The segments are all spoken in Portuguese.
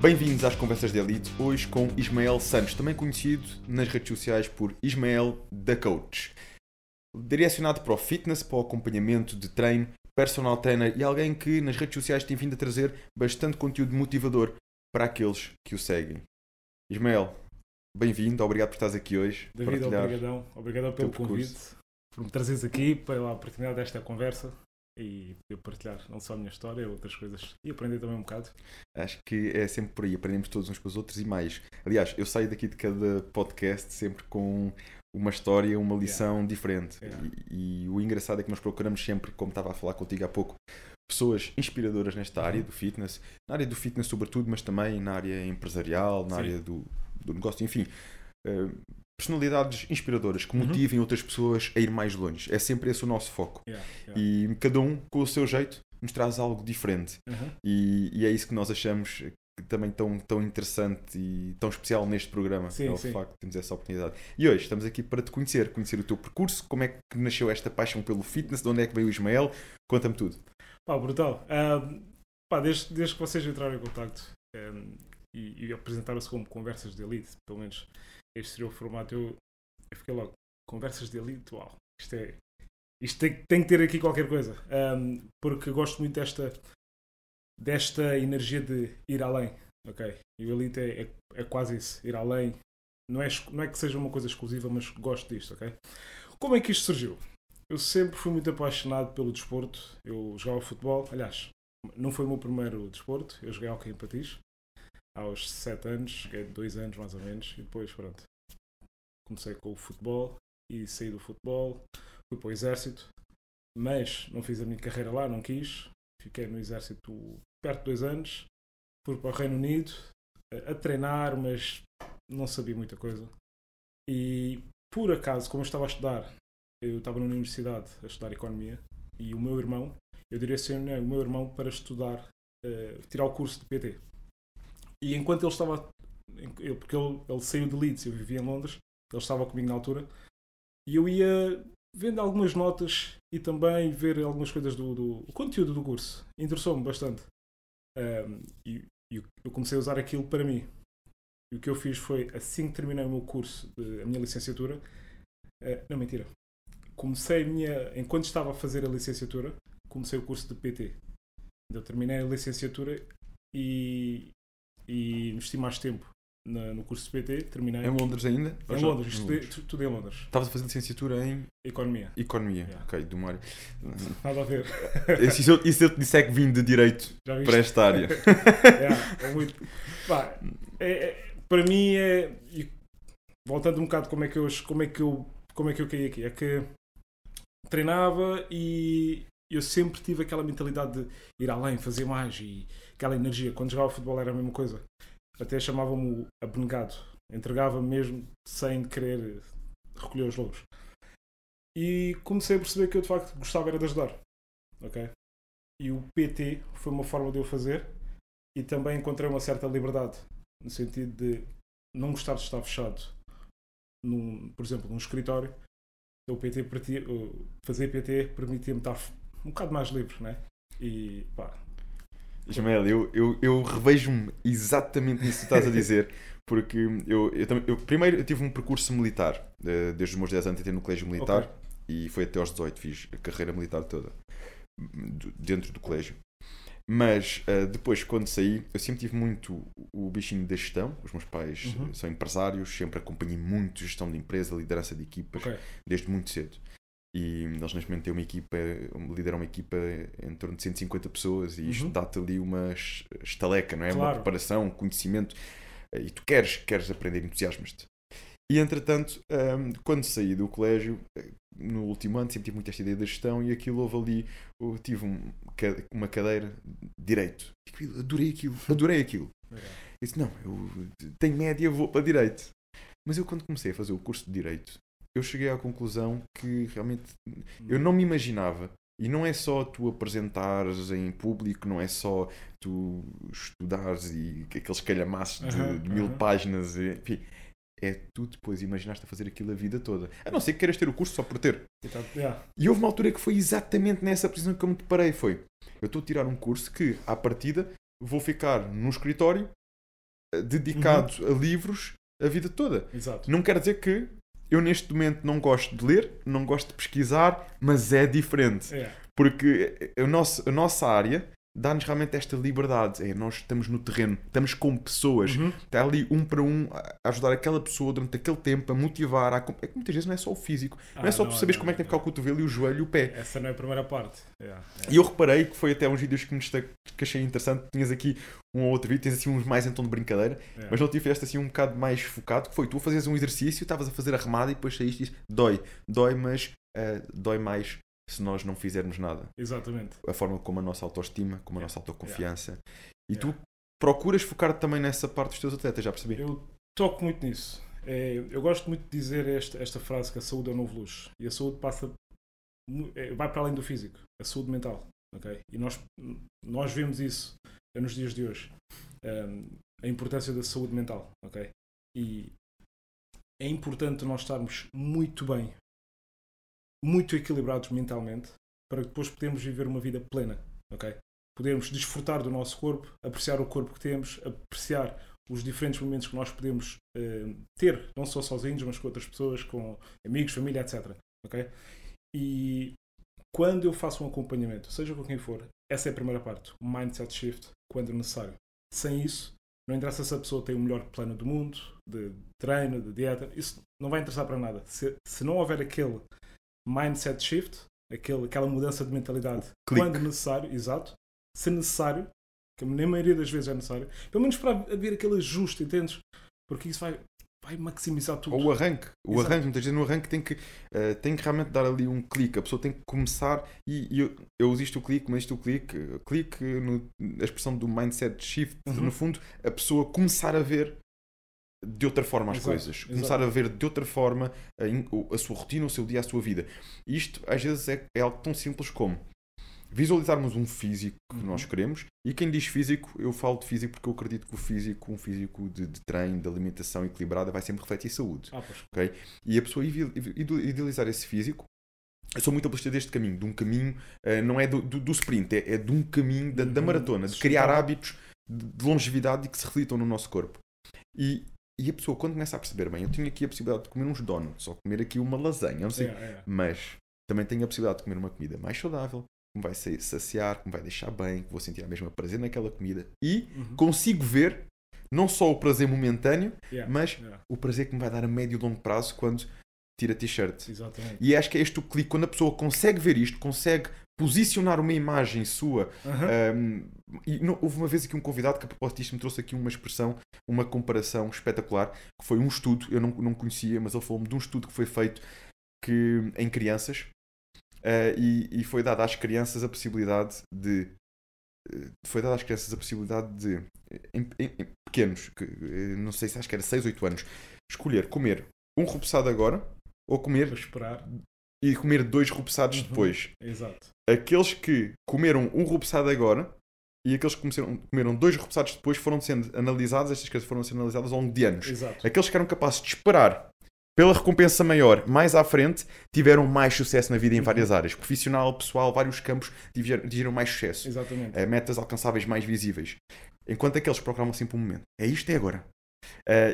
Bem-vindos às Conversas de Elite, hoje com Ismael Santos, também conhecido nas redes sociais por Ismael da Coach. Direcionado para o fitness, para o acompanhamento de treino, personal trainer e alguém que nas redes sociais tem vindo a trazer bastante conteúdo motivador para aqueles que o seguem. Ismael, bem-vindo, obrigado por estares aqui hoje. David, obrigadão, obrigado pelo convite, por me trazeres aqui pela oportunidade desta conversa e eu partilhar não só a minha história, outras coisas e aprender também um bocado. Acho que é sempre por aí, aprendemos todos uns com os outros e mais. Aliás, eu saio daqui de cada podcast sempre com uma história, uma lição yeah. diferente. Yeah. E, e, o engraçado é que nós procuramos sempre, como estava a falar contigo há pouco, pessoas inspiradoras nesta área uhum. do fitness, na área do fitness sobretudo, mas também na área empresarial, na Sim. área do, do negócio, enfim. Uh, personalidades inspiradoras que uhum. motivem uhum. outras pessoas a ir mais longe. É sempre esse o nosso foco. Yeah, yeah. E cada um, com o seu jeito, nos traz algo diferente. Uhum. E, e, é isso que nós achamos também tão, tão interessante e tão especial neste programa. Sim, é o sim. facto de termos essa oportunidade. E hoje estamos aqui para te conhecer, conhecer o teu percurso, como é que nasceu esta paixão pelo fitness, de onde é que veio o Ismael. Conta-me tudo. Pá, brutal. pá, desde, desde que vocês entraram em contato um, e, e apresentaram-se como conversas de elite, pelo menos este seria o formato, eu, eu fiquei logo, conversas de elite, uau, isto é. Isto tem, tem que ter aqui qualquer coisa. Um, porque gosto muito desta, desta energia de ir além. Ok? E o Elite é, é, é, quase isso, ir além. Não é, não é que seja uma coisa exclusiva, mas gosto disto, ok? Como é que isto surgiu? Eu sempre fui muito apaixonado pelo desporto. Eu jogava futebol, aliás, não foi o meu primeiro desporto, eu joguei hockey em patins aos 7 anos, 2 anos mais ou menos, e depois, pronto, comecei com o futebol e saí do futebol, fui para o exército, mas não fiz a minha carreira lá, não quis, fiquei no exército perto de 2 anos, fui para o Reino Unido a, a treinar, mas não sabia muita coisa. E por acaso, como eu estava a estudar, eu estava na universidade a estudar economia e o meu irmão, eu direcionei o meu irmão para estudar, uh, tirar o curso de PT. E enquanto ele estava, porque ele, ele saiu de Leeds, eu vivia em Londres, ele estava comigo na altura, e eu ia vendo algumas notas e também ver algumas coisas do, do conteúdo do curso. Interessou-me bastante. Um, e, eu comecei a usar aquilo para mim. E o que eu fiz foi, assim que terminei o meu curso, a minha licenciatura, uh, não, mentira. Comecei a minha, enquanto estava a fazer a licenciatura, comecei o curso de PT. Eu terminei a licenciatura e, e investi mais tempo na, no curso de PT, terminei. Em Londres ainda? Em já? Londres, estudei, tudo em Londres. Estavas a fazer licenciatura em? Economia. Economia, yeah. ok, do Mário. Nada a ver. E se eu, e se eu te disser que vim de Direito para esta área? é, é muito. Pá, é, é, para mim é. Voltando um bocado como é que eu, como é que eu, como é que eu caí aqui, é que treinava e eu sempre tive aquela mentalidade de ir além, fazer mais e aquela energia. Quando jogava futebol era a mesma coisa. Até chamavam-me abnegado. Entregava-me mesmo sem querer recolher os lobos. E comecei a perceber que eu de facto gostava era de ajudar. Ok? E o PT foi uma forma de eu fazer e também encontrei uma certa liberdade no sentido de não gostar de estar fechado num, por exemplo, num escritório. O PT fazer PT permitia-me estar um bocado mais livre, né? E pá. Ismael, eu, eu, eu revejo-me exatamente nisso que estás a dizer, porque eu, eu, eu, primeiro eu tive um percurso militar, eh, desde os meus 10 anos entrei no colégio militar okay. e foi até aos 18, fiz a carreira militar toda dentro do colégio. Mas uh, depois, quando saí, eu sempre tive muito o bichinho da gestão. Os meus pais uhum. são empresários, sempre acompanhei muito gestão de empresa, liderança de equipas, okay. desde muito cedo. E eles neste momento têm uma equipa, lideram uma equipa em torno de 150 pessoas e isto uhum. dá-te ali uma estaleca, não é? Claro. Uma preparação, conhecimento. Eh, e tu queres, queres aprender, entusiasmas-te. E entretanto, um, quando saí do colégio, eh, no último ano, sempre tive muito esta ideia da gestão e aquilo houve ali, eu tive um, uma cadeira direito. Adorei aquilo, adorei aquilo. É. Disse, não, eu tenho média, vou para direito. Mas eu quando comecei a fazer o curso de direito, eu cheguei à conclusão que realmente eu não me imaginava. E não é só tu apresentares em público, não é só tu estudares e aqueles calhamaços de, uhum, de mil uhum. páginas, enfim. É tu depois imaginaste a fazer aquilo a vida toda. A não ser que queiras ter o curso só por ter. Então, yeah. E houve uma altura que foi exatamente nessa posição que eu me deparei. Foi, eu estou a tirar um curso que, à partida, vou ficar no escritório eh, dedicado a livros a vida toda. Exato. Não quer dizer que eu neste momento não gosto de ler, não gosto de pesquisar, mas é diferente. É. Porque a nossa, a nossa área dá-nos realmente esta liberdade. É, nós estamos no terreno, estamos com pessoas, Uhum. está ali um para um a ajudar aquela pessoa durante aquele tempo, a motivar. A... É que muitas vezes não é só o físico, não é Ah, só não, tu saberes não, como é que tem que ficar o cotovelo e o joelho e o pé. Essa não é a primeira parte. É. E eu reparei que foi até uns vídeos que me destaque, que achei interessante. Tinhas aqui um ou outro vídeo, tens assim uns mais em tom de brincadeira, É. mas não te fizeste assim um bocado mais focado, que foi tu a fazeres um exercício, estavas a fazer a remada e depois saíste e disse, dói, dói, mas eh, dói mais se nós não fizermos nada. Exatamente. A forma como a nossa autoestima, como a Yeah. nossa autoconfiança. E Yeah. tu procuras focar também nessa parte dos teus atletas, já percebi. Eu toco muito nisso. É, eu gosto muito de dizer esta, esta frase que a saúde é o novo luxo. E a saúde passa é, vai para além do físico. A saúde mental. ok? E nós, nós vemos isso nos dias de hoje. Hum, a importância da saúde mental. ok? E é importante nós estarmos muito bem, muito equilibrados mentalmente, para depois podermos viver uma vida plena. ok? Podermos desfrutar do nosso corpo, apreciar o corpo que temos, apreciar os diferentes momentos que nós podemos eh, ter, não só sozinhos, mas com outras pessoas, com amigos, família, etc. ok? E quando eu faço um acompanhamento, seja com quem for, essa é a primeira parte, o mindset shift, quando necessário. Sem isso, não interessa se a pessoa tem o melhor plano do mundo, de treino, de dieta, isso não vai interessar para nada. Se, se não houver aquele mindset shift, aquele, aquela mudança de mentalidade, Clique. quando necessário, exato, se necessário, que na maioria das vezes é necessário, pelo menos para haver aquele ajuste, entendes? Porque isso vai, vai maximizar tudo. Ou o arranque. O Exato. arranque, muitas vezes no arranque tem que, eh, tem que realmente dar ali um clique. A pessoa tem que começar e, e eu, eu uso isto o clique, mas isto o clique, clique no, a expressão do mindset shift, Uhum. no fundo, a pessoa começar a ver de outra forma as Exato, coisas. exato. Começar a ver de outra forma a, o- a sua rotina, o seu dia, a sua vida. Isto às vezes é, é algo tão simples como visualizarmos um físico que Uhum. nós queremos. E quem diz físico, eu falo de físico porque eu acredito que o físico, um físico de, de treino, de alimentação equilibrada, vai sempre refletir saúde. Ah, pois. ok? E a pessoa idealizar esse físico. Eu sou muito apologista deste caminho, de um caminho, eh, não é do, do, do sprint, é, é de um caminho da, da Uhum. maratona, de criar hábitos de, de longevidade e que se reflitam no nosso corpo. E, e a pessoa, quando começa a perceber, bem, eu tenho aqui a possibilidade de comer uns donuts, ou comer aqui uma lasanha, não sei, É, é. mas também tenho a possibilidade de comer uma comida mais saudável, que me vai sa- saciar, que me vai deixar bem, que vou sentir a mesma prazer naquela comida. E Uhum. consigo ver não só o prazer momentâneo, Yeah, mas yeah, o prazer que me vai dar a médio e longo prazo quando tira a t-shirt. Exatamente. E acho que é este o clique, quando a pessoa consegue ver isto, consegue posicionar uma imagem sua. Aham. um, e não- houve uma vez aqui um convidado que a propósito me trouxe aqui uma expressão, uma comparação espetacular, que foi um estudo, eu não, não conhecia, mas ele falou-me de um estudo que foi feito que, em crianças uh, e, e foi dada às crianças a possibilidade de uh, foi dada às crianças a possibilidade de em, em- em pequenos, que, uh, não sei se acho que era 6, 8 anos, escolher comer um repousado agora ou comer esperar. e comer dois repousados Uhum. depois. Exato. Aqueles que comeram um repousado agora e aqueles que começaram- comeram dois repousados depois foram sendo analisados, estas coisas foram sendo analisadas ao longo de anos. Exato. Aqueles que eram capazes de esperar pela recompensa maior mais à frente tiveram mais sucesso na vida em Uhum. várias áreas. Profissional, pessoal, vários campos tiveram tiveram mais sucesso. Exatamente. Eh, metas alcançáveis mais visíveis. Enquanto aqueles que procuravam sempre um momento. É isto, é agora.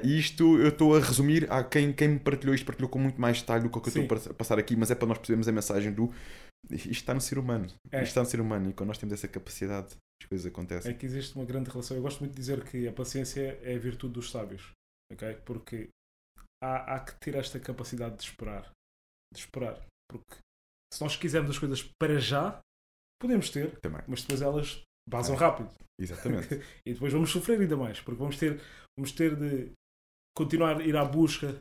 E isto eu estou a resumir a quem, quem me partilhou isto, partilhou com muito mais detalhe do que o que eu estou a passar aqui, mas é para nós percebermos a mensagem do isto está no ser humano. É. Isto está no ser humano e quando nós temos essa capacidade, as coisas acontecem. É que existe uma grande relação. Eu gosto muito de dizer que a paciência é a virtude dos sábios. ok? Porque há, há que ter esta capacidade de esperar. De esperar. Porque se nós quisermos as coisas para já, podemos ter, Também. mas depois elas vazam É. rápido. Exatamente. E depois vamos sofrer ainda mais, porque vamos ter, vamos ter de continuar a ir à busca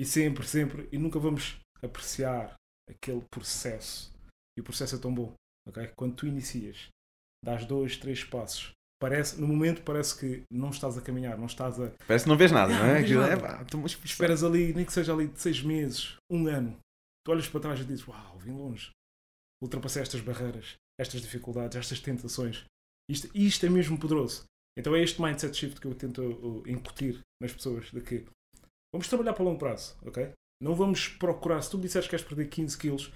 e sempre, sempre, e nunca vamos apreciar aquele processo. E o processo é tão bom. ok? Quando tu inicias, dás dois, três passos, parece, no momento parece que não estás a caminhar, não estás a. Parece que não vês nada, não Não, é? não é, nada. pá, tu- mas espera. Esperas ali, nem que seja ali de seis meses, um ano. Tu olhas para trás e dizes: Uau, vim longe. Ultrapassei estas barreiras, estas dificuldades, estas tentações. Isto, isto é mesmo poderoso. Então é este mindset shift que eu tento uh, incutir nas pessoas: de que vamos trabalhar para longo prazo, ok? Não vamos procurar. Se tu me disseres que queres perder 15 quilos,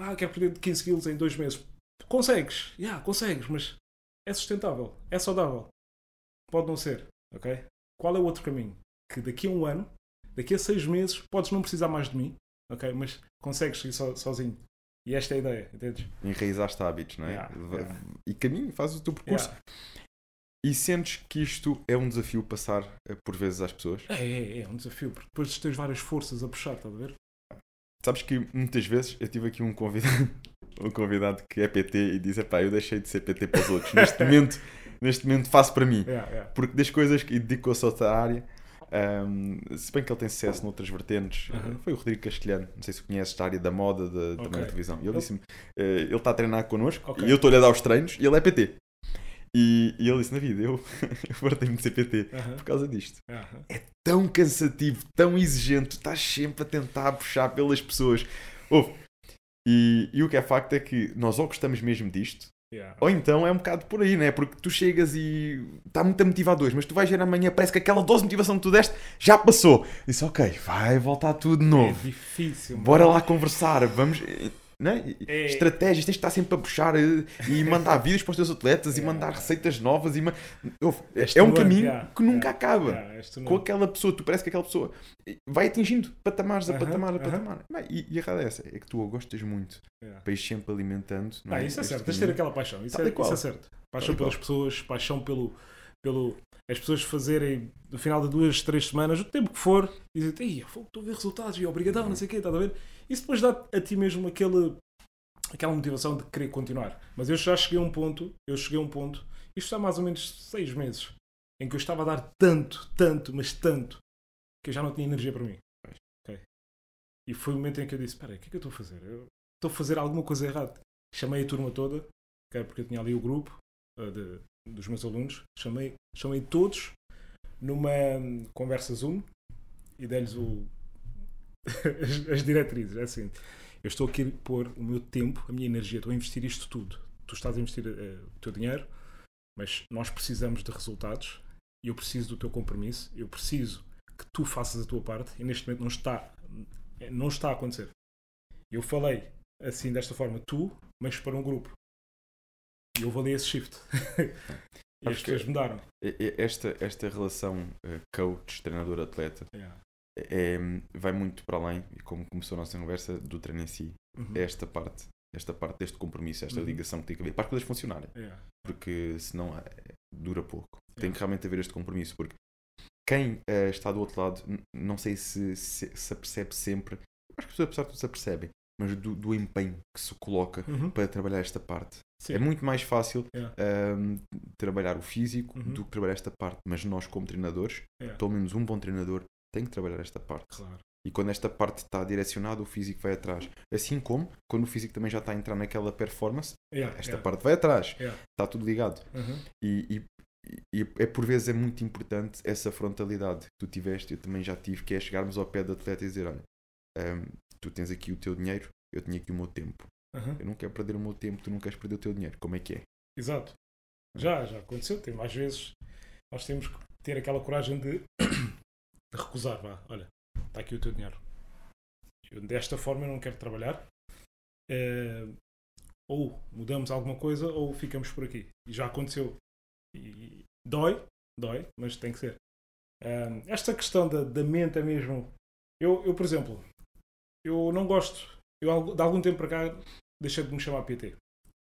ah, quero perder 15 quilos em dois meses. Consegues, yeah, consegues, mas é sustentável, é saudável. Pode não ser, ok? qual é o outro caminho? Que daqui a um ano, daqui a seis meses, podes não precisar mais de mim, ok? Mas consegues ir so, sozinho. E esta é a ideia, entendes? Enraizaste hábitos, não é? Yeah, yeah. E caminho, fazes o teu percurso. E sentes que isto é um desafio passar eh, por vezes às pessoas? É, é, é um desafio, porque depois tens várias forças a puxar, estás a ver? Sabes que muitas vezes eu tive aqui um convidado, um convidado que é PT e diz: pá, eu deixei de ser PT para os outros. Neste momento, neste momento faço para mim. Yeah, yeah. Porque das coisas que dedicou-se a outra área, ahm, se bem que ele tem sucesso noutras vertentes, Uhum. foi o Rodrigo Castelhano, não sei se conheces da área da moda, da, também Ok. da televisão. E ele disse-me: eh, ele está a treinar connosco Ok. e eu estou-lhe a dar os treinos e ele é PT. E, e ele disse: na vida, eu, eu fartei-me de ser PT Aham, por causa disto. aham. Tão cansativo, tão exigente, estás sempre a tentar puxar pelas pessoas. Ouve, E, e o que é facto é que nós ou gostamos mesmo disto, Yeah. ou então é um bocado por aí, né? Porque tu chegas e está muito a motivar dois, mas tu vais ver amanhã, parece que aquela dose de motivação que tu deste já passou. Disse, ok, vai voltar tudo de É novo. difícil. mano. Bora lá conversar, vamos. Né? É- Estratégias, tens de estar sempre a puxar eh, e mandar vídeos para os teus atletas e Yeah. mandar receitas novas. E É é um caminho que nunca yeah, acaba é com aquela pessoa, tu parece que aquela pessoa vai atingindo patamares a patamar a patamar. E, e a errada é essa, é que tu a gostas muito Yeah. para ir sempre alimentando. Não Ah, é? isso é certo, tens de ter aquela paixão. Isso, é, isso é certo. Paixão pelas pessoas, paixão pelo, pelo. As pessoas fazerem no final de duas, três semanas, o tempo que for, dizem Ei, estou a ver resultados e obrigadão, não sei o quê, estás a ver? Isso depois dá a ti mesmo aquele, aquela motivação de querer continuar. Mas eu já cheguei a um ponto, eu cheguei a um ponto, isto há mais ou menos seis meses, em que eu estava a dar tanto, tanto, mas tanto, que eu já não tinha energia para mim. Ok? E foi o momento em que eu disse: Espera o que é que eu estou a fazer? Eu estou a fazer alguma coisa errada. Chamei a turma toda, ok, porque eu tinha ali o grupo uh, de- dos meus alunos, chamei, chamei todos numa hum, conversa Zoom e dei-lhes o- as, as diretrizes. É assim: eu estou aqui a pôr o meu tempo, a minha energia, estou a investir isto tudo. Tu estás a investir eh, o teu dinheiro, mas nós precisamos de resultados eu preciso do teu compromisso, eu preciso que tu faças a tua parte e neste momento não está, não está a acontecer. Eu falei assim desta forma, tu, mas para um grupo. E eu valei esse shift. e as pessoas mudaram. Esta, esta relação eh, coach, treinador, atleta Yeah. É, vai muito para além, e como começou a nossa conversa, do treino em si. Uhum. Esta parte, esta parte deste compromisso, esta Uhum. ligação que tem que haver para as coisas funcionarem. Yeah. porque senão eh, dura pouco. Tem É. que realmente haver este compromisso, porque quem eh, está do outro lado, não sei se se, se apercebe sempre, acho que as pessoas apesar de tudo se apercebem, mas do, do empenho que se coloca Uhum. para trabalhar esta parte. Sim. É muito mais fácil Yeah. ahm, trabalhar o físico Uhum. do que trabalhar esta parte, mas nós como treinadores, Yeah. pelo menos um bom treinador, tem que trabalhar esta parte. Claro. E quando esta parte está direcionada, o físico vai atrás. Assim como quando o físico também já está a entrar naquela performance, Yeah, esta yeah. parte vai atrás. Yeah. Está tudo ligado. Uhum. E, e- e é por vezes é muito importante essa frontalidade que tu tiveste, eu também já tive, que é chegarmos ao pé do atleta e dizer: Olha, hum, tu tens aqui o teu dinheiro, eu tenho aqui o meu tempo. Uhum. Eu não quero perder o meu tempo, tu não queres perder o teu dinheiro. Como é que é? Exato. Já, já aconteceu. Tem mais vezes nós temos que ter aquela coragem de, de recusar. Vá, olha, está aqui o teu dinheiro. Eu, desta forma eu não quero trabalhar. Eh, ou mudamos alguma coisa ou ficamos por aqui. E já aconteceu. E dói, dói, mas tem que ser. Esta questão da, da mente é mesmo. Eu, eu, por exemplo, eu não gosto. Eu, de algum tempo para cá, deixei de me chamar PT.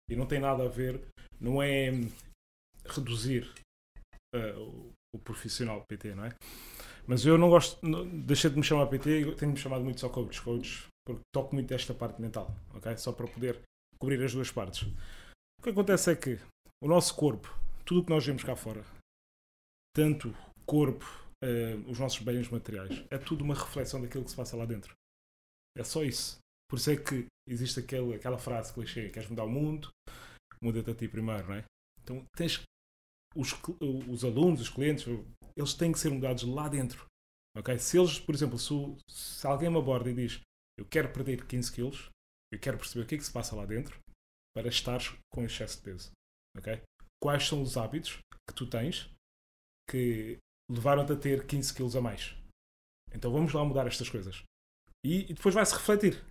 E não tem nada a ver. Não é reduzir ah, o, o profissional PT, não é? Mas eu não gosto. não- deixei de me chamar PT. Tenho-me chamado muito só coach. Coach, porque toco muito desta parte mental, ok? Só para poder cobrir as duas partes. O que acontece é que o nosso corpo, tudo o que nós vemos cá fora, tanto corpo, eh, os nossos bens materiais, é tudo uma reflexão daquilo que se passa lá dentro. É só isso. Por isso é que existe aquele, aquela frase clichê: queres mudar o mundo? Muda-te a ti primeiro, não é? Então tens os, os alunos, os clientes, eles têm que ser mudados lá dentro. Ok? Se eles, por exemplo, se, se alguém me aborda e diz eu quero perder 15 quilos, eu quero perceber o que é que se passa lá dentro para estares com excesso de peso. Ok? Quais são os hábitos que tu tens que levaram-te a ter 15 quilos a mais? Então vamos lá mudar estas coisas. E, e depois vai-se refletir.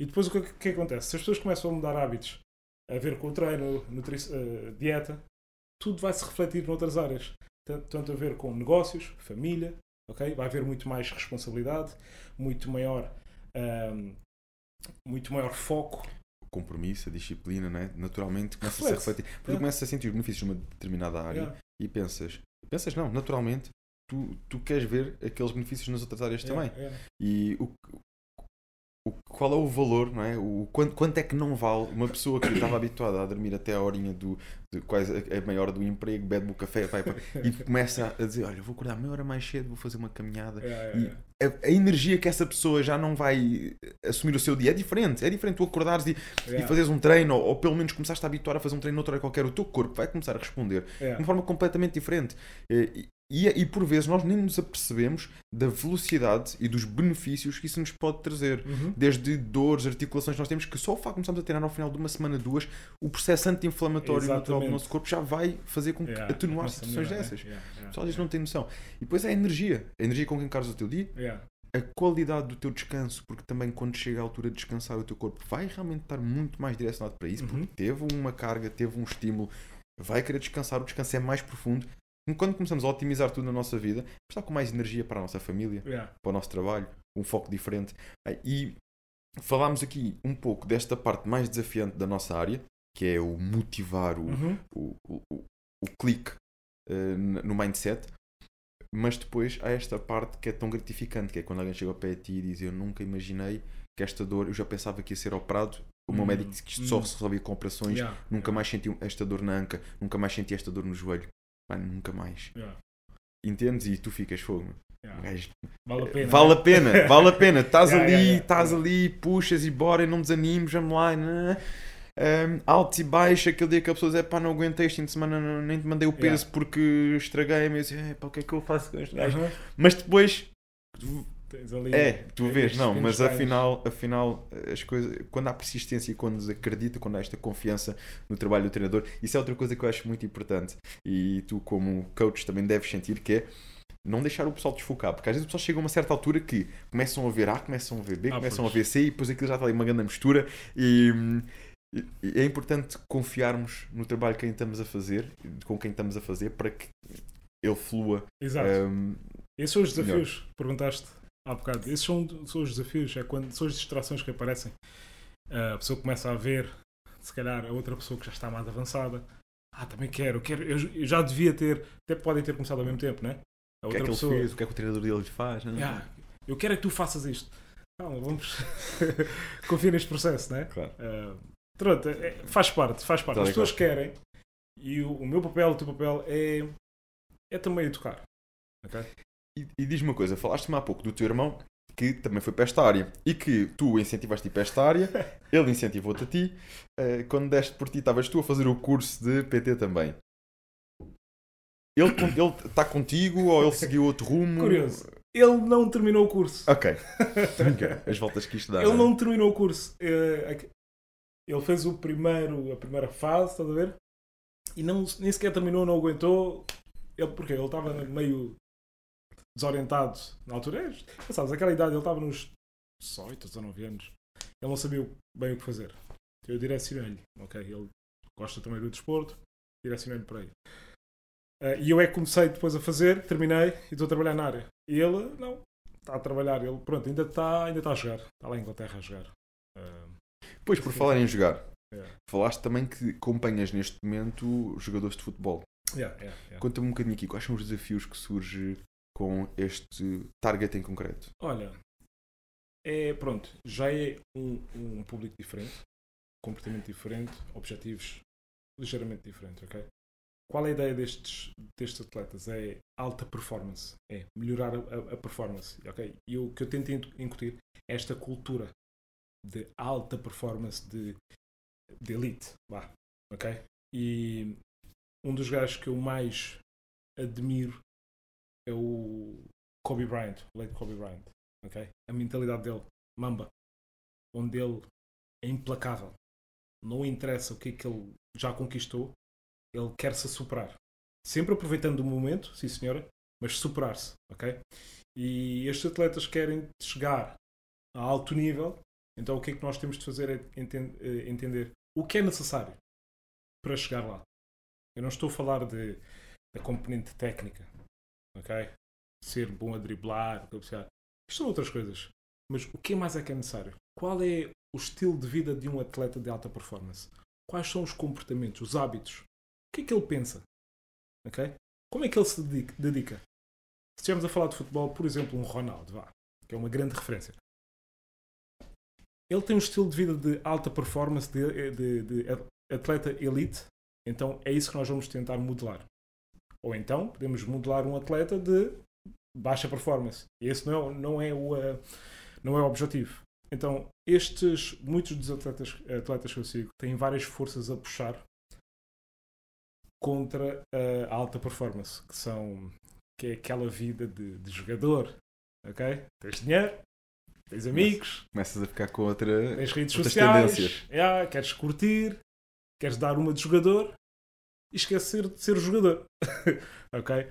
E depois o que, o que acontece? Se as pessoas começam a mudar hábitos a ver com o treino, nutri- eh, dieta, tudo vai se refletir noutras áreas. Tanto, a ver com negócios, família, ok? Vai haver muito mais responsabilidade, muito maior, ahm, muito maior foco. O compromisso, a disciplina, né? naturalmente começa a refletir. Porque É. começas a sentir os benefícios de uma determinada área Yeah, e pensas, pensas não, naturalmente, tu, tu queres ver aqueles benefícios nas outras áreas yeah, também. yeah. E o, qual é o valor, não é? O, quanto, quanto é que não vale uma pessoa que estava habituada a dormir até a horinha do, de quase a, meia hora do emprego, bebe o café vai e começa a dizer: Olha, vou acordar meia hora mais cedo, vou fazer uma caminhada. Yeah, yeah, E yeah. a, a energia que essa pessoa já não vai assumir o seu dia é diferente. É diferente tu acordares e, e fazeres um treino, ou, ou pelo menos começaste a habituar a fazer um treino noutra hora qualquer. O teu corpo vai começar a responder de uma forma completamente diferente. E, e, e por vezes nós nem nos apercebemos da velocidade e dos benefícios que isso nos pode trazer. Uhum. Desde dores, articulações que nós temos, que só o facto de começarmos a treinar ao final de uma semana, duas, o processo anti-inflamatório natural do nosso corpo já vai fazer com que Yeah, atenuar situações melhor, dessas. né? Yeah, yeah, Só eles não têm noção. E depois é a energia. A energia com que encaras o teu dia, a qualidade do teu descanso, porque também quando chega a altura de descansar, o teu corpo vai realmente estar muito mais direcionado para isso, Uhum. porque teve uma carga, teve um estímulo, vai querer descansar, o descanso é mais profundo. Quando começamos a otimizar tudo na nossa vida, está com mais energia para a nossa família, Yeah. para o nosso trabalho, um foco diferente. E falámos aqui um pouco desta parte mais desafiante da nossa área, que é o motivar, o, Uhum. o, o, o, o clique n- no mindset. Mas depois há esta parte que é tão gratificante, que é quando alguém chega ao pé de ti e diz eu nunca imaginei que esta dor, eu já pensava que ia ser operado. O meu Hum, médico disse que isto só hum. se resolvia com operações. Yeah, Nunca mais senti esta dor na anca, nunca mais senti esta dor no joelho. Mano, nunca mais. yeah, Entendes? E tu ficas fogo. yeah. Gajo Vale a pena. Vale a né? pena, vale a pena. Estás Yeah, ali, estás ali, puxas e bora, e não desanimes, vamos lá. Né? Um, altos e baixos, aquele dia que a pessoa diz, pá, não aguentei este fim de semana, não- nem te mandei o peso porque estraguei-me. Eu disse, pá, o que é que eu faço com este gajo? Mas depois, Tens ali é, tu vês, não, mas afinal, afinal, as coisas, quando há persistência e quando se acredita, quando há esta confiança no trabalho do treinador, isso é outra coisa que eu acho muito importante. E tu, como coach, também deves sentir que é não deixar o pessoal desfocar, porque às vezes o pessoal chega a uma certa altura que começam a ver A, começam a ver B, Ah, começam pois. a ver C e depois aquilo já está ali uma grande mistura e, e- é importante confiarmos no trabalho que estamos a fazer, com quem estamos a fazer, para que ele flua. Exato. um, Esses são os desafios que perguntaste há bocado. Esses são, são os desafios, é quando são as distrações que aparecem. Ah, A pessoa começa a ver, se calhar, a outra pessoa que já está mais avançada. Ah, também quero, quero eu, eu já devia ter, até podem ter começado ao mesmo tempo, né? A o que é outra que ele pessoa. fez, o que é que o treinador dele faz. né? "Ah, eu quero é que tu faças isto. Calma, vamos. Confia neste processo, né? Claro. Ah, pronto, é- faz parte, faz parte. Tá As pessoas querem e o, o meu papel, o teu papel é, é também educar. ok? E, e diz-me uma coisa, falaste-me há pouco do teu irmão que também foi para esta área e que tu incentivaste-te para esta área, ele incentivou-te a ti. eh, quando deste por ti, estavas tu a fazer o curso de PT também. Ele está contigo ou ele seguiu outro rumo? Curioso. Ele não terminou o curso. Ok. As voltas que isto dá. Ele né? não terminou o curso. Eh, Ele fez o primeiro, a primeira fase, estás a ver? E não, nem sequer terminou, não aguentou. Ele, porque ele estava meio desorientado na altura. É, sabes, aquela idade, ele estava nos 18, 19 anos. Ele não sabia bem o que fazer. Eu direcionei-lhe. ok? Ele gosta também do desporto, direcionei-lhe para aí. Eh, e eu é que comecei depois a fazer, terminei e estou a trabalhar na área. E ele, não, está a trabalhar. Ele, pronto, ainda está, ainda está a jogar. Está lá em Inglaterra a jogar. Eh, Pois, por falar em jogar, Yeah. falaste também que acompanhas neste momento jogadores de futebol. yeah, yeah. Conta-me um bocadinho aqui, quais são os desafios que surge com este target em concreto? Olha, é pronto, já é um, um público diferente, comportamento diferente, objetivos ligeiramente diferentes, ok? Qual é a ideia destes, destes atletas? É alta performance, é melhorar a, a- performance, ok? E o que eu tento in- incutir é esta cultura de alta performance, de, de elite, vá, ok? E um dos gajos que eu mais admiro é o Kobe Bryant, o late Kobe Bryant, ok? A mentalidade dele, mamba, onde ele é implacável. Não interessa o que é que ele já conquistou, ele quer se superar. Sempre aproveitando o momento, sim senhora, mas superar-se, ok? E estes atletas querem chegar a alto nível, então o que é que nós temos de fazer é eh, entender o que é necessário para chegar lá. Eu não estou a falar de a componente técnica, ok? Ser bom a driblar, cabecear. Isto são outras coisas. Mas o que mais é que é necessário? Qual é o estilo de vida de um atleta de alta performance? Quais são os comportamentos, os hábitos? O que é que ele pensa? Ok? Como é que ele se dedica? Se estivermos a falar de futebol, por exemplo, um Ronaldo, vá, que é uma grande referência. Ele tem um estilo de vida de alta performance, de, de, de atleta elite, então é isso que nós vamos tentar modelar. Ou então podemos modelar um atleta de baixa performance. E esse não é, não é, o, uh, não é o objetivo. Então, estes, muitos dos atletas, atletas que eu sigo têm várias forças a puxar contra a alta performance, que são que é aquela vida de, de jogador, ok? Tens dinheiro, tens amigos, começas a ficar com outra, tens redes sociais, yeah, queres curtir, queres dar uma de jogador e esquecer de ser jogador, ok?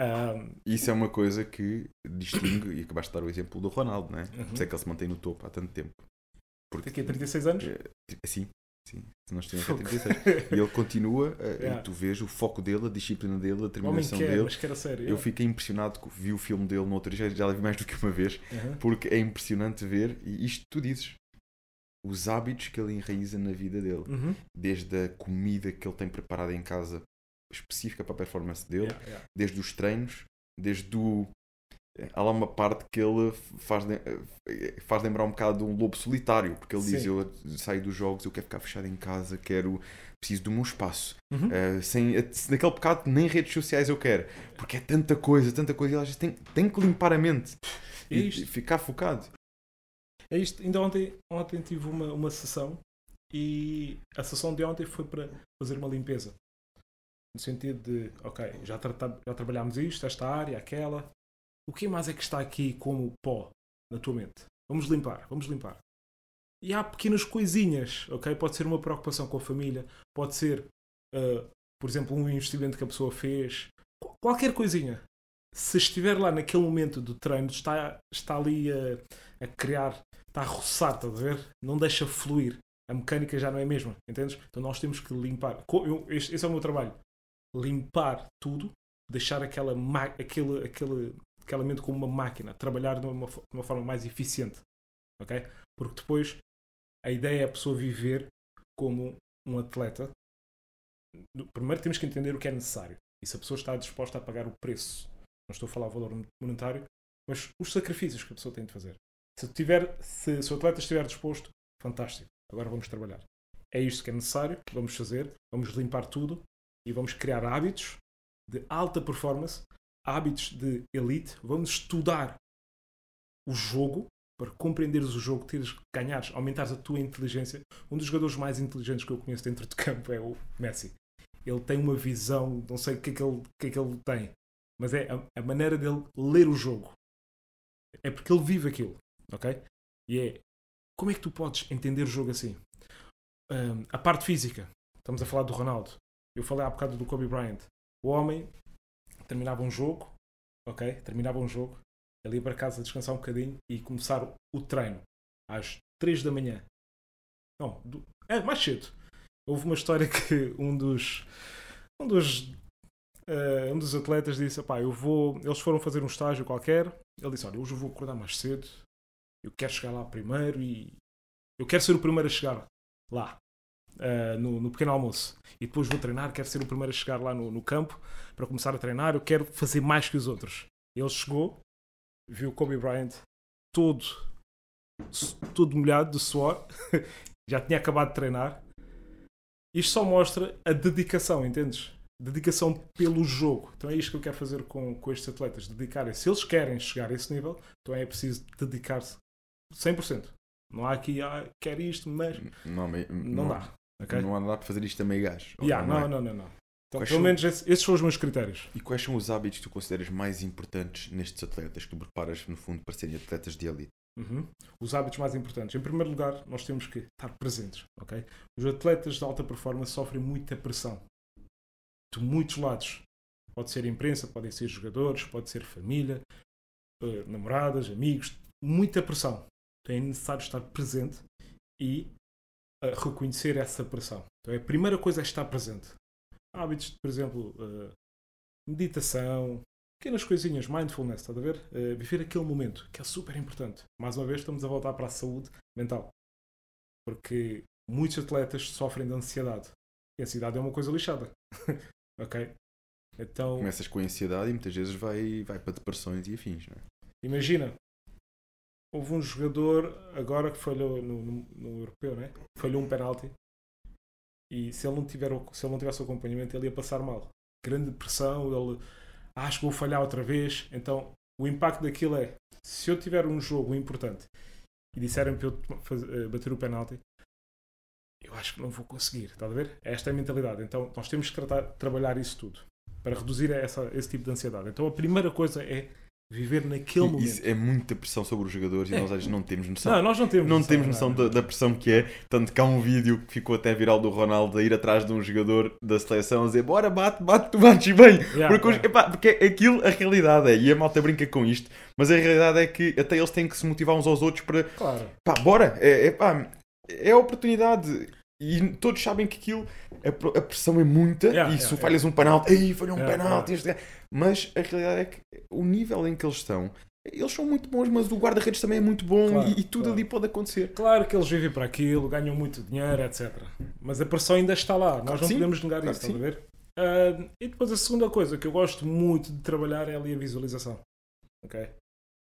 Um, Isso é uma coisa que distingue, e acabaste de dar o exemplo do Ronaldo, não é? Uhum. Por isso é que ele se mantém no topo há tanto tempo. Porque, Daqui a 36 anos? É, sim, sim. Se nós tínhamos 36. e ele continua, yeah. e tu vês o foco dele, a disciplina dele, a determinação quer, dele. Mas quer a sério, eu yeah. fiquei impressionado, vi o filme dele no outro dia, já vi mais do que uma vez, uhum. porque é impressionante ver, e isto tu dizes, os hábitos que ele enraiza na vida dele. Uhum. Desde a comida que ele tem preparada em casa específica para a performance dele, yeah, yeah. desde os treinos, desde o. Há lá uma parte que ele faz, faz lembrar um bocado de um lobo solitário, porque ele Sim. diz: Eu saio dos jogos, eu quero ficar fechado em casa, quero. Preciso do meu espaço. Uhum. Uh, sem, naquele bocado, nem redes sociais eu quero. Porque é tanta coisa, tanta coisa, e às vezes tem, tem que limpar a mente é e, e ficar focado. É isto. Ainda ontem, ontem tive uma, uma sessão e a sessão de ontem foi para fazer uma limpeza. No sentido de, ok, já, tra já trabalhámos isto, esta área, aquela. O que mais é que está aqui como pó na tua mente? Vamos limpar, vamos limpar. E há pequenas coisinhas, ok? Pode ser uma preocupação com a família, pode ser, uh, por exemplo, um investimento que a pessoa fez, qualquer coisinha. Se estiver lá naquele momento do treino, está, está ali a, a criar, está a roçar, estás a ver? Não deixa fluir. A mecânica já não é a mesma, entendes? Então nós temos que limpar. Eu, este, esse é o meu trabalho limpar tudo, deixar aquela, aquele, aquele, aquela mente como uma máquina, trabalhar de uma, de uma forma mais eficiente. ok? Porque depois a ideia é a pessoa viver como um atleta. Primeiro temos que entender o que é necessário e se a pessoa está disposta a pagar o preço. Não estou a falar o valor monetário, mas os sacrifícios que a pessoa tem de fazer. Se, tiver, se, se o atleta estiver disposto, fantástico. Agora vamos trabalhar. É isto que é necessário, vamos fazer, vamos limpar tudo e vamos criar hábitos de alta performance, hábitos de elite. Vamos estudar o jogo para compreenderes o jogo, teres, ganhares, aumentares a tua inteligência. Um dos jogadores mais inteligentes que eu conheço dentro de campo é o Messi. Ele tem uma visão, não sei o que é que ele, que é que ele tem, mas é a, a maneira dele ler o jogo. É porque ele vive aquilo, ok? E é como é que tu podes entender o jogo assim? Um, a parte física, estamos a falar do Ronaldo. Eu falei há bocado do Kobe Bryant. O homem terminava um jogo, ok? Terminava um jogo, ele ia para casa descansar um bocadinho e começar o treino às 3 da manhã. Não, do, é mais cedo. Houve uma história que um dos um dos uh, um dos atletas disse, pá, eu vou, eles foram fazer um estágio qualquer. Ele disse, olha, hoje eu vou acordar mais cedo. Eu quero chegar lá primeiro e eu quero ser o primeiro a chegar lá uh, no, no, pequeno almoço e depois vou treinar, quero ser o primeiro a chegar lá no, no, campo para começar a treinar, eu quero fazer mais que os outros. Ele chegou, viu Kobe Bryant todo, todo molhado de suor, já tinha acabado de treinar. Isto só mostra a dedicação, entendes? Dedicação pelo jogo. Então é isto que eu quero fazer com, com estes atletas. Dedicarem. Se eles querem chegar a esse nível, então é preciso dedicar-se 100%. Não há aqui, ah, quer isto, mas. Não, não, não dá. Okay? Não dá para fazer isto a meio gás. Yeah, não, não, não, não, Então, pelo são... menos esses são os meus critérios. E quais são os hábitos que tu consideras mais importantes nestes atletas que preparas, no fundo, para serem atletas de elite? Uhum. Os hábitos mais importantes. Em primeiro lugar, nós temos que estar presentes. Okay? Os atletas de alta performance sofrem muita pressão de muitos lados. Pode ser imprensa, podem ser jogadores, pode ser família, eh, namoradas, amigos. Muita pressão. Então é necessário estar presente e a reconhecer essa pressão. Então a primeira coisa é estar presente. Hábitos, por exemplo, uh, meditação, pequenas coisinhas, mindfulness, estás a ver? Uh, viver aquele momento, que é super importante. Mais uma vez, estamos a voltar para a saúde mental. Porque muitos atletas sofrem de ansiedade. E a ansiedade é uma coisa lixada. ok? Então. Começas com a ansiedade e muitas vezes vai, vai para depressões e afins, não é? Imagina, houve um jogador agora que falhou no, no, no europeu, né? Falhou um penalti. E se ele não tiver se ele não tivesse o acompanhamento, ele ia passar mal. Grande pressão, ele ah, acho que vou falhar outra vez. Então, o impacto daquilo é se eu tiver um jogo importante e disserem para eu fazer, eh, bater o penalti, eu acho que não vou conseguir. Está a ver? Esta é a mentalidade. Então, nós temos que tratar, trabalhar isso tudo para reduzir essa, esse tipo de ansiedade. Então, a primeira coisa é viver naquele momento. Isso é muita pressão sobre os jogadores é. e nós às vezes não temos noção. Não, nós não temos não noção, temos noção da, da, pressão que é. Tanto que há um vídeo que ficou até viral do Ronaldo a ir atrás de um jogador da seleção a dizer bora, bate, bate, tu bates bem. Yeah, porque, yeah. Epá, porque aquilo, a realidade é, e a malta brinca com isto, mas a realidade é que até eles têm que se motivar uns aos outros para. Claro. Pá, bora, é, é, pá, é a oportunidade. E todos sabem que aquilo, a, pressão é muita, yeah, e se yeah, falhas um penalti, ei, falhou um yeah, penalti, este... mas a realidade é que o nível em que eles estão eles são muito bons, mas o guarda-redes também é muito bom claro, e, e, tudo claro. ali pode acontecer. Claro que eles vivem para aquilo, ganham muito dinheiro, etc. Mas a pressão ainda está lá, nós não sim, podemos negar isso, estás a ver? Uh, e depois a segunda coisa que eu gosto muito de trabalhar é ali a visualização. Ok?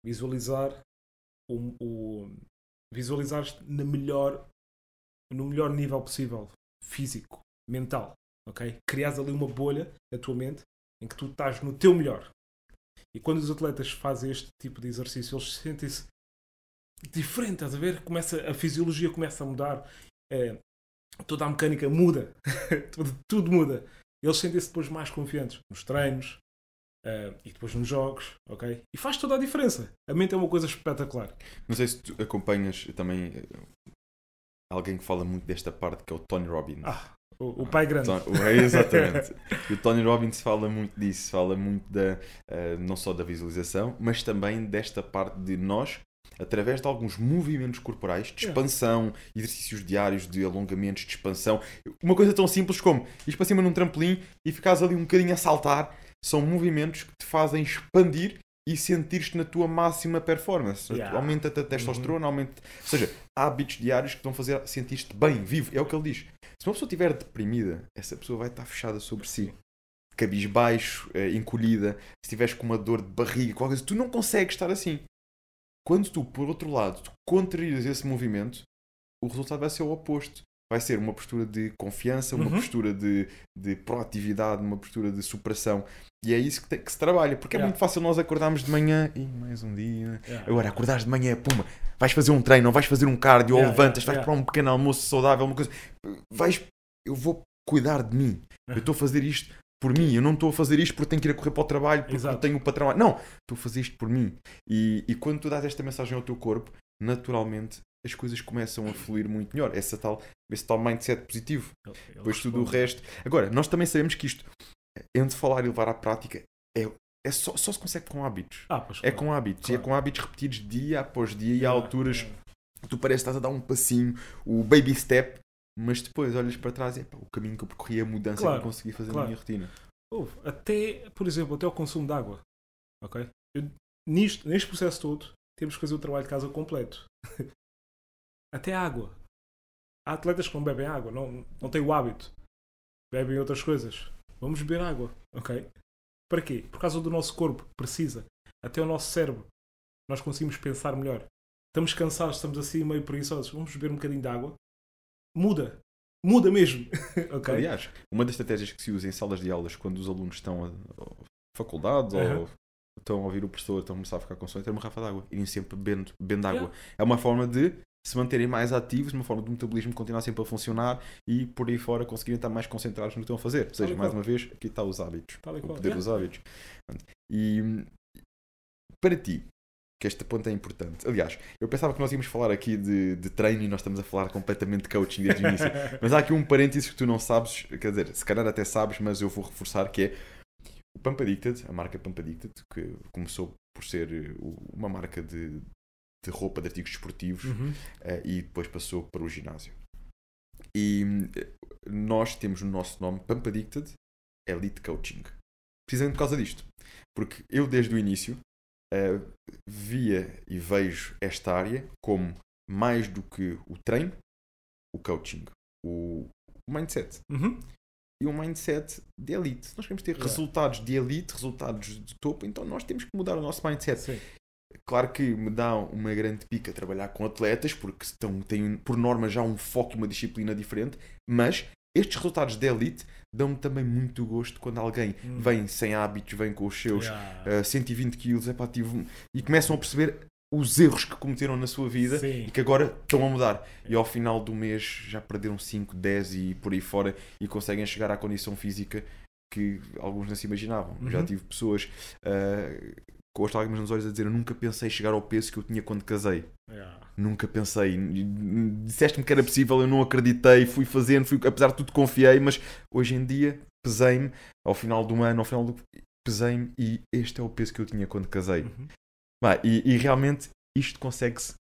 Visualizar o, o visualizar na melhor, no melhor nível possível, físico, mental. Ok? Crias ali uma bolha na tua mente em que tu estás no teu melhor. E quando os atletas fazem este tipo de exercício, eles sentem-se diferente, estás a ver? Começa, a fisiologia começa a mudar, é, toda a mecânica muda, tudo, tudo, muda. Eles sentem-se depois mais confiantes nos treinos uh, e depois nos jogos, ok? E faz toda a diferença. A mente é uma coisa espetacular. Não sei se tu acompanhas também alguém que fala muito desta parte, que é o Tony Robbins. Ah, o, o pai grande. O, exatamente. e o Tony Robbins fala muito disso, fala muito da, uh, não só da visualização, mas também desta parte de nós, através de alguns movimentos corporais, de expansão, exercícios diários de alongamentos, de expansão. Uma coisa tão simples como ir para cima num trampolim e ficares ali um bocadinho a saltar, são movimentos que te fazem expandir e sentir-te na tua máxima performance. Yeah. Aumenta-te a testosterona, uhum. aumenta ou seja, hábitos diários que vão fazer sentir-te bem, vivo. É o que ele diz. Se uma pessoa estiver deprimida, essa pessoa vai estar fechada sobre si. Cabisbaixo, eh, encolhida, se estiveres com uma dor de barriga, qualquer coisa, tu não consegues estar assim. Quando tu, por outro lado, tu contrarias esse movimento, o resultado vai ser o oposto. Vai ser uma postura de confiança, uma uhum. postura de, de proatividade, uma postura de superação. E é isso que, te, que se trabalha, porque yeah. é muito fácil nós acordarmos de manhã e mais um dia. Yeah. Agora, acordares de manhã, puma, vais fazer um treino, ou vais fazer um cardio, yeah, ou levantas, vais para um pequeno almoço saudável, uma coisa. Vais, eu vou cuidar de mim. Eu estou a fazer isto por mim. Eu não estou a fazer isto porque tenho que ir a correr para o trabalho, porque Exato. tenho para trabalho. Não, estou a fazer isto por mim. E, e quando tu dás esta mensagem ao teu corpo, naturalmente as coisas começam a fluir muito melhor. Essa tal, esse tal mindset positivo. Ele, ele Depois tudo o resto. Agora, nós também sabemos que isto entre falar e levar à prática, é, é só, só se consegue com hábitos. Ah, é claro. com hábitos. Claro. E é com hábitos repetidos dia após dia e há alturas tu pareces que estás a dar um passinho, o baby step, mas depois olhas para trás e é o caminho que eu percorri, a mudança claro. que eu consegui fazer na minha rotina. até, por exemplo, até o consumo de água. Ok? Eu, nisto, neste processo todo, temos que fazer o trabalho de casa completo. até água. Há atletas que não bebem água, não, não têm o hábito. Bebem outras coisas. Vamos beber água, ok? Para quê? Por causa do nosso corpo, precisa. Até o nosso cérebro. Nós conseguimos pensar melhor. Estamos cansados, estamos assim meio preguiçosos. Vamos beber um bocadinho de água. Muda. Muda mesmo. okay? Aliás, uma das estratégias que se usa em salas de aulas quando os alunos estão a, a faculdade uhum. ou estão a ouvir o professor, estão a começar a ficar com sono, ter uma garrafa de água. Irem sempre bebendo, bebendo água. Yeah. É uma forma de se manterem mais ativos, uma forma do metabolismo continuar sempre a funcionar e por aí fora conseguirem estar mais concentrados no que estão a fazer. Ou seja, mais uma vez, aqui está os hábitos. o poder dos hábitos. E para ti, que este ponto é importante. Aliás, eu pensava que nós íamos falar aqui de, de treino e nós estamos a falar completamente de coaching desde o início. mas há aqui um parênteses que tu não sabes, quer dizer, se calhar até sabes, mas eu vou reforçar que é o Pump Addicted, a marca Pump Addicted, que começou por ser uma marca de, de roupa, de artigos desportivos uhum. uh, e depois passou para o ginásio. E uh, nós temos o nosso nome Pump Addicted Elite Coaching. precisamente por causa disto. Porque eu, desde o início, uh, via e vejo esta área como mais do que o treino, o coaching, o, mindset. Uhum. E um mindset de elite. Nós queremos ter Yeah. resultados de elite, resultados de topo, então nós temos que mudar o nosso mindset. Sim. Claro que me dá uma grande pica trabalhar com atletas, porque estão, têm, por norma, já um foco e uma disciplina diferente, mas estes resultados de elite dão-me também muito gosto quando alguém Hum. vem sem hábitos, vem com os seus Yeah. uh, 120 quilos, epá, tive e começam a perceber os erros que cometeram na sua vida Sim. e que agora estão a mudar. E ao final do mês já perderam 5, 10 e por aí fora e conseguem chegar à condição física que alguns não se imaginavam. Uhum. Já tive pessoas uh, com as lágrimas nos olhos a dizer: Eu nunca pensei chegar ao peso que eu tinha quando casei. Yeah. Nunca pensei. Disseste-me que era possível, eu não acreditei, fui fazendo, fui, apesar de tudo confiei, mas hoje em dia pesei-me ao final do ano, ao final do. pesei-me e este é o peso que eu tinha quando casei. Uhum. Bah, e, e realmente isto consegue-se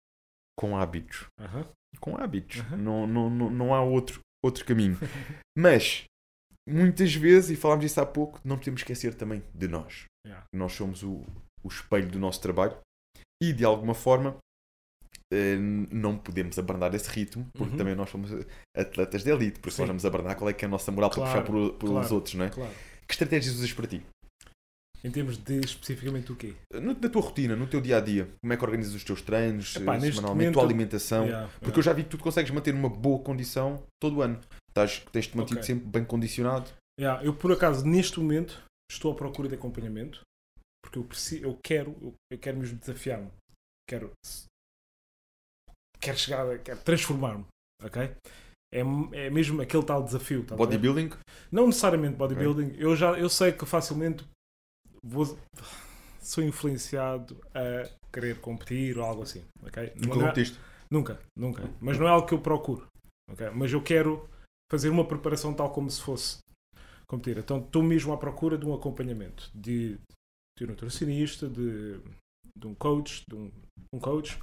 com hábitos. Aham. Com hábitos. Uhum. Não, não, não, não há outro, outro caminho. Mas, muitas vezes, e falámos disso há pouco, não podemos esquecer também de nós. Yeah. Nós somos o, o espelho do nosso trabalho e, de alguma forma, eh, não podemos abrandar esse ritmo, porque Uhum. também nós somos atletas de elite, porque Sim. nós vamos abrandar, qual é que é a nossa moral Claro, para puxar por, pelos claro. outros, não é? Claro. Que estratégias usas para ti? Em termos de especificamente o quê? No- na tua rotina, no teu dia a dia, como é que organizas os teus treinos, Epá, eh, neste semanalmente, a tua alimentação? Yeah, Porque yeah. eu já vi que tu consegues manter uma boa condição todo o ano. Estás, tens-te mantido Ok. sempre bem condicionado. Yeah, eu, por acaso, neste momento, estou à procura de acompanhamento porque eu, preciso, eu quero, eu, eu quero mesmo desafiar-me. Quero, quero chegar, quero transformar-me. Ok? É, é mesmo aquele tal desafio. tá? Bodybuilding, Não necessariamente bodybuilding. Eu já eu sei que facilmente vou, sou influenciado a querer competir ou algo assim. ok? nunca Não é- competiste. Nunca, nunca. Mas não é algo que eu procuro. ok? Mas eu quero fazer uma preparação tal como se fosse competir. Então estou mesmo à procura de um acompanhamento de, de um nutricionista, de, de um coach, de um, um coach,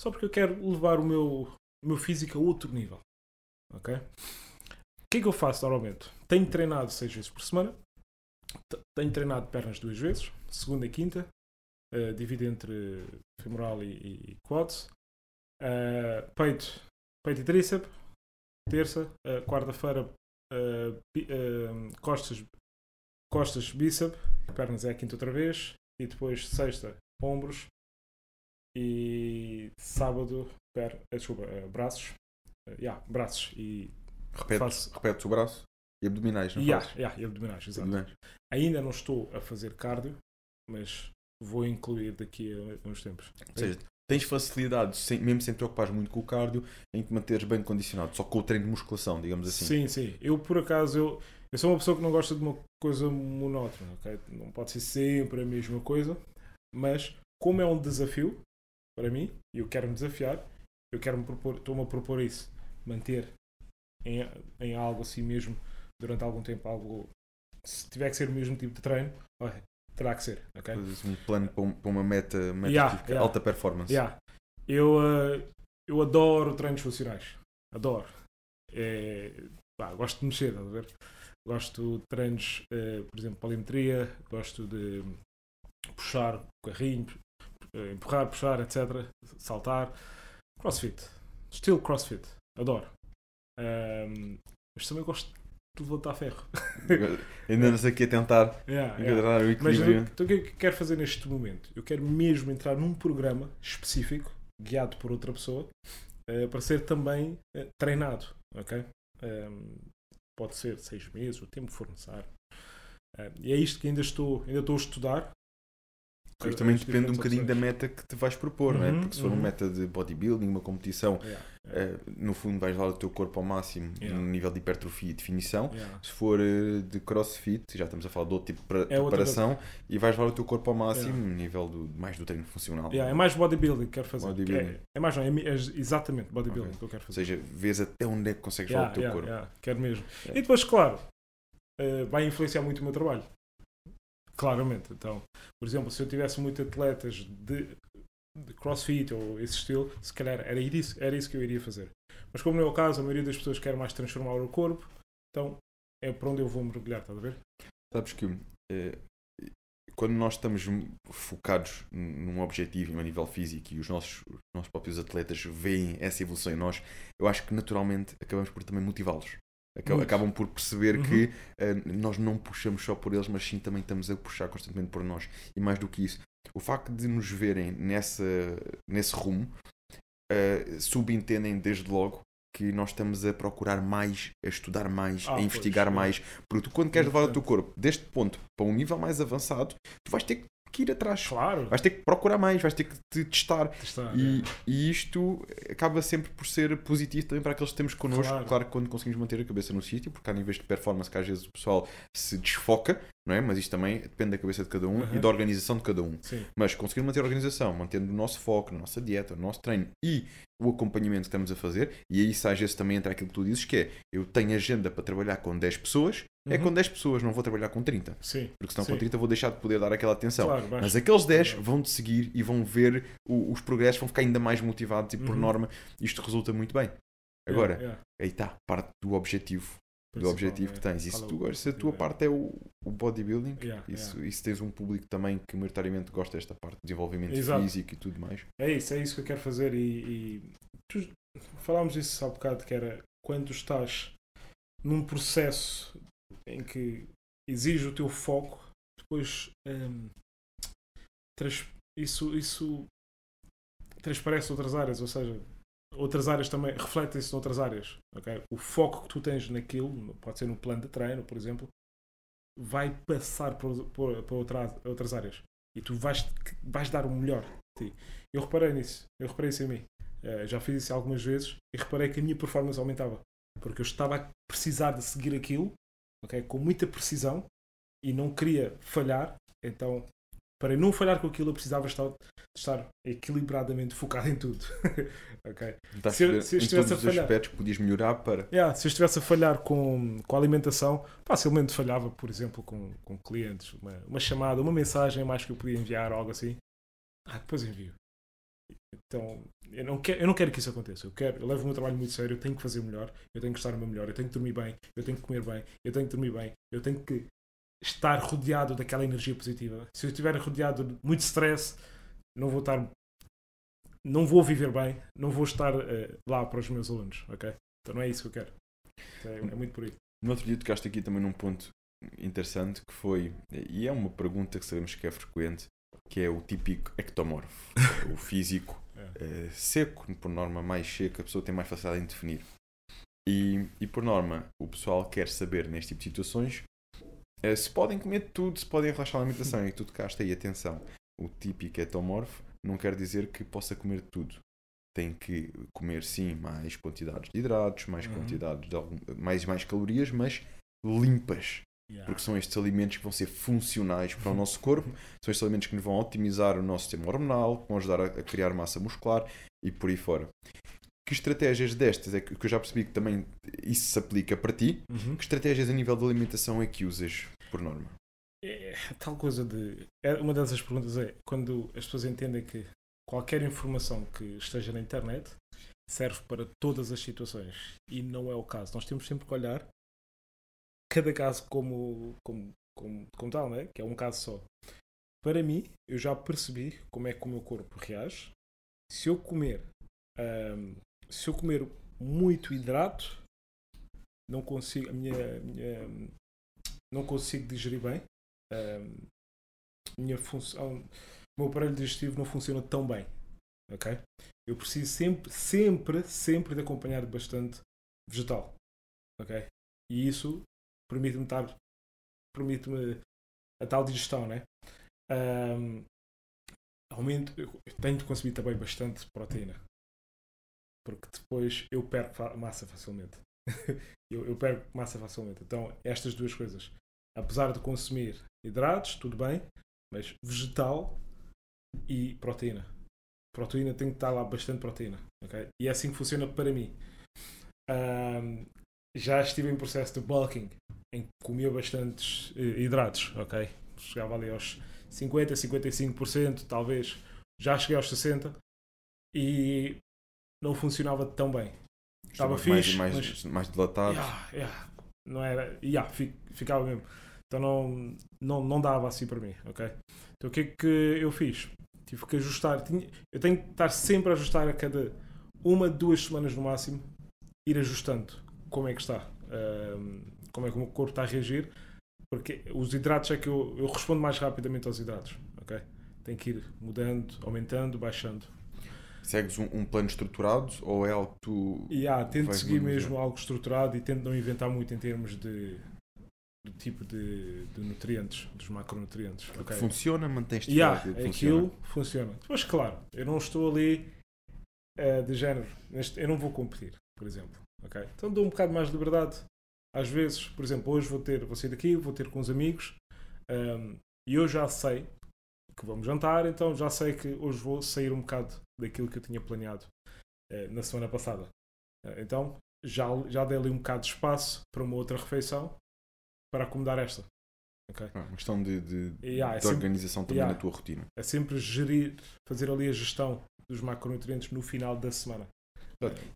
só porque eu quero levar o meu, o meu físico a outro nível. Ok? O que é que eu faço normalmente? Tenho treinado seis vezes por semana. Tenho treinado pernas duas vezes, segunda e quinta. eh, divido entre femoral e, e, quads. Uh, peito, peito e tríceps, terça, uh, quarta-feira, uh, uh, costas, costas, bíceps, pernas é a quinta outra vez, e depois sexta, ombros, e sábado, per, eh, desculpa, uh, braços, uh, yeah, braços e, Repete, Faço. repete o braço e abdominais, não yeah, fazes? yeah, e abdominais, exato. Abdominais. Ainda não estou a fazer cardio, mas vou incluir daqui a uns tempos. Ou seja, tens facilidade, sem- mesmo sem te preocupares muito com o cardio, em te manteres bem condicionado, só com o treino de musculação, digamos assim. Sim, sim. Eu, por acaso, eu, eu sou uma pessoa que não gosta de uma coisa monótona, ok? Não pode ser sempre a mesma coisa, mas como é um desafio para mim, e eu quero me desafiar, eu quero me propor, estou-me a propor isso, manter em, em algo assim mesmo, durante algum tempo, algo, se tiver que ser o mesmo tipo de treino, olha, terá que ser, ok? Fazes um plano para, um- para uma meta, meta Yeah, específica, yeah. alta performance. Yeah. Eu, eh, eu adoro treinos funcionais. Adoro. É, pá, gosto de mexer, estás a ver? Gosto de treinos, eh, por exemplo, polimetria, gosto de puxar o carrinho, eh, empurrar, puxar, etc. Saltar. Crossfit. Estilo crossfit. Adoro. Ahm, mas também gosto de levantar ferro. Ainda não sei o que é tentar Yeah, yeah. o Mas equilíbrio. eu- então, o que é que quero fazer neste momento? Eu quero mesmo entrar num programa específico, guiado por outra pessoa, eh, para ser também eh, treinado. ok? Ehm, pode ser seis meses, o tempo for necessário. Eh, e é isto que ainda estou, ainda estou a estudar. Porque também depende um bocadinho da meta que te vais propor, não é? Uhum, Porque se for uma uhum. meta de bodybuilding, uma competição, Yeah, eh, no fundo vais levar o teu corpo ao máximo Yeah. no nível de hipertrofia e definição. yeah. Se for eh, de crossfit, já estamos a falar de outro tipo de É preparação, e vais levar o teu corpo ao máximo Yeah. no nível do, mais do treino funcional. Yeah, é mais bodybuilding que quero fazer. Bodybuilding. É, é mais não, é, é exatamente bodybuilding Ok. que eu quero Ou fazer. seja, vês até onde é que consegues Yeah, levar o teu yeah, corpo. yeah, quero mesmo. Yeah. E depois, claro, eh, vai influenciar muito o meu trabalho. Claramente. Então, por exemplo, se eu tivesse muitos atletas de, de crossfit ou esse estilo, se calhar era isso, era isso que eu iria fazer. Mas como não é o caso, a maioria das pessoas quer mais transformar o corpo, então é para onde eu vou mergulhar, estás a ver? Sabes que eh, quando nós estamos focados num objetivo a nível físico e os nossos, os nossos próprios atletas veem essa evolução em nós, eu acho que naturalmente acabamos por também motivá-los. Acabam, por perceber Uhum. que eh, nós não puxamos só por eles, mas sim também estamos a puxar constantemente por nós. E mais do que isso, o facto de nos verem nessa, nesse rumo eh, subentendem desde logo que nós estamos a procurar mais, a estudar mais, Ah, a investigar pois, mais, porque tu, quando queres levar o teu corpo deste ponto para um nível mais avançado, tu vais ter que ir atrás. Claro. Vais ter que procurar mais, vais ter que te testar. Está, E, é. e isto acaba sempre por ser positivo também para aqueles que temos connosco. Claro. Claro, que quando conseguimos manter a cabeça no sítio, porque há níveis de performance que às vezes o pessoal se desfoca, não é? Mas isto também depende da cabeça de cada um e Uhum. da organização de cada um. Sim. Mas conseguir manter a organização, mantendo o nosso foco, a nossa dieta, o nosso treino e o acompanhamento que estamos a fazer, e aí às vezes também entra aquilo que tu dizes, que é eu tenho agenda para trabalhar com 10 pessoas, é Uhum. com 10 pessoas, não vou trabalhar com 30. Sim. Porque senão Sim. com 30 vou deixar de poder dar aquela atenção. Claro, vais- Mas aqueles 10 Claro. vão te seguir e vão ver o- os progressos, vão ficar ainda mais motivados e por Uhum. norma isto resulta muito bem. Agora, Yeah, yeah. aí está, parte do objetivo, do objetivo que tens. E se, tu, se a tua parte é o, o bodybuilding, Yeah, e, se, yeah. e se tens um público também que maioritariamente gosta desta parte de desenvolvimento Exato. físico e tudo mais. É isso, é isso que eu quero fazer e, e tu- falámos disso há bocado que era quando estás num processo em que exige o teu foco, depois hum, trans- isso, isso transparece outras áreas, ou seja, outras áreas também refletem-se noutras áreas. ok? O foco que tu tens naquilo, pode ser no plano de treino, por exemplo, vai passar por outra- outras áreas e tu vais, vais dar o melhor de ti. Eu reparei nisso, eu reparei isso em mim. Eh, já fiz isso algumas vezes e reparei que a minha performance aumentava porque eu estava a precisar de seguir aquilo ok, com muita precisão e não queria falhar. Então, para não falhar com aquilo, eu precisava estar, estar equilibradamente focado em tudo. ok? Estás Se eu- se eu estivesse a os falhar- aspectos que podias melhorar para. Yeah, se eu estivesse a falhar com, com a alimentação, facilmente falhava, por exemplo, com, com clientes. Uma, uma chamada, uma mensagem mais que eu podia enviar, algo assim. Ah, depois envio. Então, eu não, quero, eu não quero que isso aconteça. Eu, quero, eu levo o meu trabalho muito sério, eu tenho que fazer melhor, eu tenho que estar no meu melhor, eu tenho que dormir bem, eu tenho que comer bem, eu tenho que dormir bem, eu tenho que estar rodeado daquela energia positiva. Se eu estiver rodeado de muito stress, não vou estar. Não vou viver bem, não vou estar eh, lá para os meus alunos, ok? Então não é isso que eu quero. É, é muito por aí. No outro dia tocaste aqui também num ponto interessante que foi, e é uma pergunta que sabemos que é frequente, que é o típico ectomorfo, o físico É. eh, seco, por norma mais seco, a pessoa tem mais facilidade em definir. E, e por norma, o pessoal quer saber neste tipo de situações se podem comer tudo, se podem relaxar a alimentação. E tu tocaste aí, atenção, o típico ectomorfo não quer dizer que possa comer tudo. Tem que comer sim mais quantidades de hidratos, mais Uhum. quantidades de algum, mais mais calorias, mas limpas Yeah. porque são estes alimentos que vão ser funcionais para o nosso corpo, são estes alimentos que nos vão otimizar o nosso sistema hormonal, vão ajudar a, a criar massa muscular e por aí fora. Que estratégias destas é que, que eu já percebi que também isso se aplica para ti? Uhum. Que estratégias a nível de alimentação é que usas por norma? É, tal coisa de. é- uma dessas perguntas é quando as pessoas entendem que qualquer informação que esteja na internet serve para todas as situações e não é o caso. Nós temos sempre que olhar cada caso como, como, como, como tal, né? que é um caso só. Para mim, eu já percebi como é que o meu corpo reage. Se eu comer, ahm, se eu comer muito hidrato, não consigo, a minha, minha não consigo digerir bem. Minha função, o meu aparelho digestivo não funciona tão bem. Ok? Eu preciso sempre, sempre, sempre de acompanhar bastante vegetal. Ok? E isso permite-me estar, permite-me a tal digestão, né? Ahm, aumento, eu tenho de consumir também bastante proteína. Porque depois eu perco massa facilmente. eu, eu perco massa facilmente. Então, estas duas coisas. Apesar de consumir hidratos, tudo bem, mas vegetal e proteína. Proteína tem que estar lá bastante proteína. ok? E é assim que funciona para mim. Ahm, já estive em processo de bulking, em que comia bastantes eh, hidratos, ok? Chegava ali aos 50, 55%, talvez. Já cheguei aos 60% e não funcionava tão bem. Estava mais, fixe, mais, mas- mais dilatado. Yeah, yeah. Não era. Yeah, fi- ficava mesmo. Então não, não, não dava assim para mim, ok? Então o que é que eu fiz? Tive que ajustar. Tinha, eu tenho que estar sempre a ajustar a cada uma, duas semanas no máximo, ir ajustando como é que está, um, como é que o meu corpo está a reagir, porque os hidratos é que eu, eu respondo mais rapidamente aos hidratos, ok? Tenho que ir mudando, aumentando, baixando. Segues um, um plano estruturado ou é algo que tu. E ah, tento seguir mesmo algo estruturado e tento não inventar muito em termos de do tipo de, de nutrientes, dos macronutrientes. ok? Funciona, mantens-te Yeah, forte, aquilo funciona. Depois, claro, eu não estou ali eh, de género. neste- eu não vou competir, por exemplo. ok? Então dou um bocado mais de liberdade. Às vezes, por exemplo, hoje vou ter, vou sair daqui, vou ter com uns amigos ehm, e eu já sei que vamos jantar, então já sei que hoje vou sair um bocado daquilo que eu tinha planeado eh, na semana passada. Eh, então já, já dei ali um bocado de espaço para uma outra refeição para acomodar esta. ok? Ah, uma questão de, de, Yeah, é de sempre- organização também Yeah. na tua rotina. é sempre gerir, fazer ali a gestão dos macronutrientes no final da semana.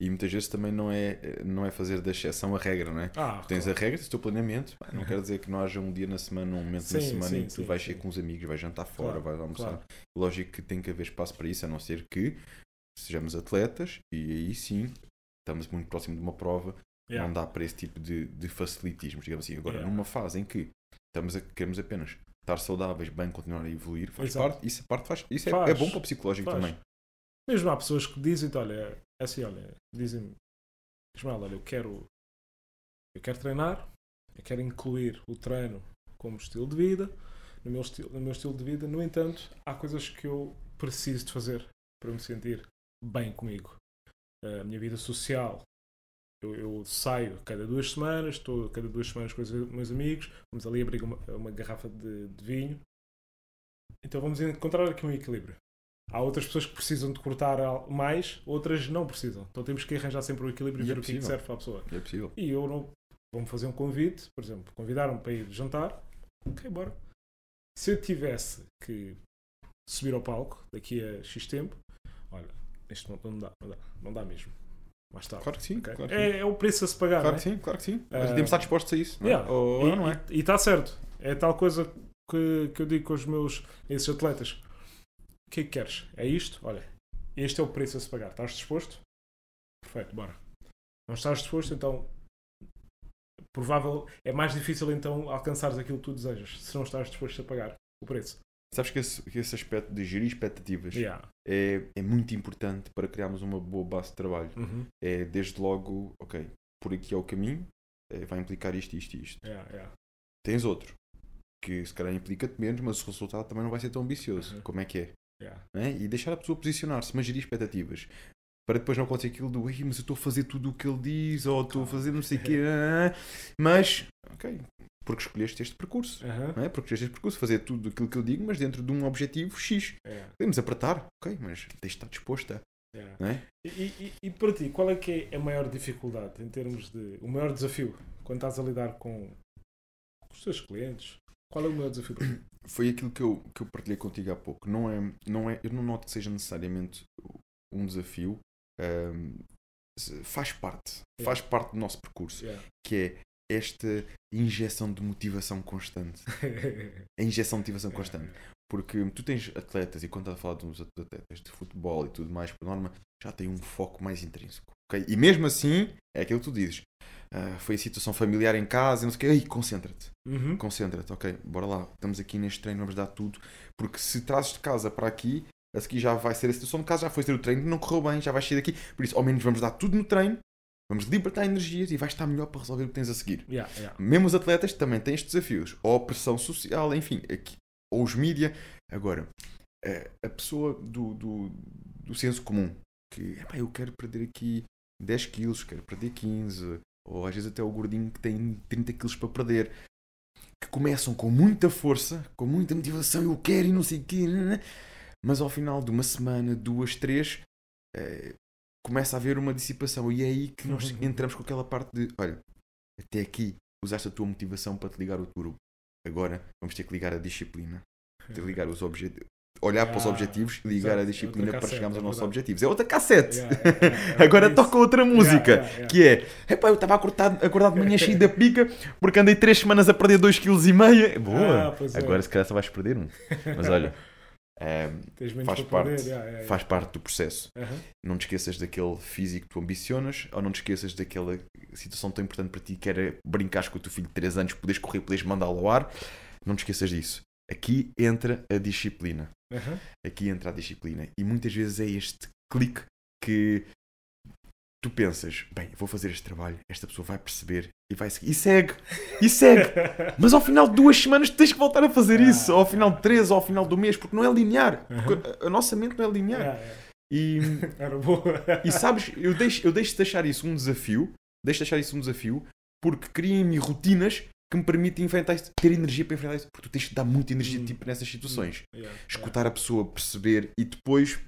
E muitas vezes também não é, não é fazer da exceção a regra, não é? Ah, Tens claro. a regra, tens o teu planeamento. Não quer dizer que não haja um dia na semana, um momento na Sim, semana sim, em que tu sim, vais sim. sair com os amigos, vais jantar fora, Claro, vais almoçar. Lógico que tem que haver espaço para isso, a não ser que sejamos atletas e aí sim estamos muito próximo de uma prova, Yeah. não dá para esse tipo de, de facilitismos, digamos assim. Agora, Yeah. numa fase em que estamos a, queremos apenas estar saudáveis, bem, continuar a evoluir, faz Exato. parte, isso, parte faz, isso é, Faz. é bom para o psicológico Faz. também. Mesmo há pessoas que dizem, olha, é assim, olha, dizem Ismael, olha, eu quero, eu quero treinar, eu quero incluir o treino como estilo de vida, no meu, estilo, no meu estilo de vida, no entanto, há coisas que eu preciso de fazer para me sentir bem comigo. A minha vida social, eu, eu saio cada duas semanas, estou cada duas semanas com os meus amigos, vamos ali abrir uma, uma garrafa de, de vinho, então vamos encontrar aqui um equilíbrio. Há outras pessoas que precisam de cortar mais, outras não precisam. Então temos que arranjar sempre o equilíbrio e é ver o que é que serve para a pessoa. É possível. E eu não. Vão fazer um convite, por exemplo, convidaram-me para ir jantar. Ok, bora. Se eu tivesse que subir ao palco daqui a X tempo, olha, neste momento não dá, não dá, não dá mesmo. Mais tarde. Claro que sim, ok? claro que sim. é, é o preço a se pagar. Claro não que é? sim, claro que sim. Mas temos de estar dispostos a isso, não é? Yeah. Ou E- não é? E está certo. É tal coisa que, que eu digo com os meus esses atletas. O que é que queres? É isto? Olha, este é o preço a se pagar. Estás disposto? Perfeito, bora. Não estás disposto, então provável é mais difícil então alcançares aquilo que tu desejas se não estás disposto a pagar o preço. Sabes que esse, que esse aspecto de gerir expectativas Yeah. é, é muito importante para criarmos uma boa base de trabalho. Uhum. É desde logo, ok, por aqui é o caminho, eh, vai implicar isto, isto e isto. Yeah, yeah. Tens outro, que se calhar implica-te menos, mas o resultado também não vai ser tão ambicioso. Uhum. Como é que é? Yeah. é? E deixar a pessoa posicionar-se, mas gerir expectativas. Para depois não acontecer aquilo do, "Ei, mas eu estou a fazer tudo o que ele diz, ou estou a fazer não sei o quê, mas, ok, porque escolheste este percurso. Não é? Porque escolheste este percurso, fazer tudo aquilo que eu digo, mas dentro de um objetivo X. Yeah, Podemos apertar, ok, mas tens de estar disposta, yeah. não é? E, e- e para ti, qual é que é a maior dificuldade em termos de. o maior desafio quando estás a lidar com, com os teus clientes? Qual é o maior desafio para ti? Foi aquilo que eu, que eu partilhei contigo há pouco. Não é, não é, eu não noto que seja necessariamente um desafio. se- faz parte, faz parte do nosso percurso, Yeah. que é esta injeção de motivação constante. A injeção de motivação constante. Porque tu tens atletas, e quando estás a falar de uns atletas de futebol e tudo mais, por norma, já têm um foco mais intrínseco. ok? E mesmo assim, é aquilo que tu dizes. Ah, foi a situação familiar em casa, e não sei o quê. Ei, concentra-te. Uhum. Concentra-te, ok, bora lá. Estamos aqui neste treino, vamos dar tudo. Porque se trazes de casa para aqui, a seguir já vai ser a situação de casa, já foi ter o treino, não correu bem, já vais sair daqui. Por isso, ao menos vamos dar tudo no treino, vamos libertar energias e vais estar melhor para resolver o que tens a seguir. Yeah, yeah. Mesmo os atletas também têm estes desafios. Ou a pressão social, enfim, aqui, ou os mídia. Agora, a pessoa do, do, do senso comum, que "Epá, eu quero perder aqui 10 quilos, quero perder 15, ou às vezes até o gordinho que tem 30 quilos para perder, que começam com muita força, com muita motivação, eu quero e não sei o quê, né? mas ao final de uma semana, duas, três, eh, começa a haver uma dissipação. E é aí que nós entramos com aquela parte de: olha, até aqui usaste a tua motivação para te ligar ao teu grupo. Agora vamos ter que ligar a disciplina, ter que ligar os objetivos. Olhar para os Ah, objetivos e ligar exato, a é disciplina outra para cassete, chegarmos é aos nossos objetivos. É outra cassete. Yeah, yeah, yeah, yeah. Agora Isso. toca outra música, Yeah, yeah, yeah. que é Epá, eu estava acordado, acordado de manhã cheio da pica porque andei 3 semanas a perder 2,5 kg. Boa! Ah, pois é. Agora se calhar só vais perder um. Mas olha, menos faz parte, yeah, yeah, faz parte do processo. yeah. Aham. Não te esqueças daquele físico que tu ambicionas ou não te esqueças daquela situação tão importante para ti que era brincares com o teu filho de 3 anos, poderes correr, poderes mandá-lo ao ar. Não te esqueças disso. Aqui entra a disciplina. Aham. Aqui entra a disciplina. E muitas vezes é este clique que tu pensas, bem, vou fazer este trabalho, esta pessoa vai perceber e vai seguir. E segue, e segue. Mas ao final de duas semanas tens que voltar a fazer isso. Ou ao final de três, ou ao final do mês, porque não é linear. Porque a- a nossa mente não é linear. Yeah, yeah. E, e sabes, eu deixo, eu deixo de achar isso um desafio, deixo de achar isso um desafio, porque cria em mim rotinas que me permitem enfrentar isso, ter energia para enfrentar isso, porque tu tens de dar muita energia Hum. tipo, nessas situações. Yeah, Escutar a pessoa, perceber e depois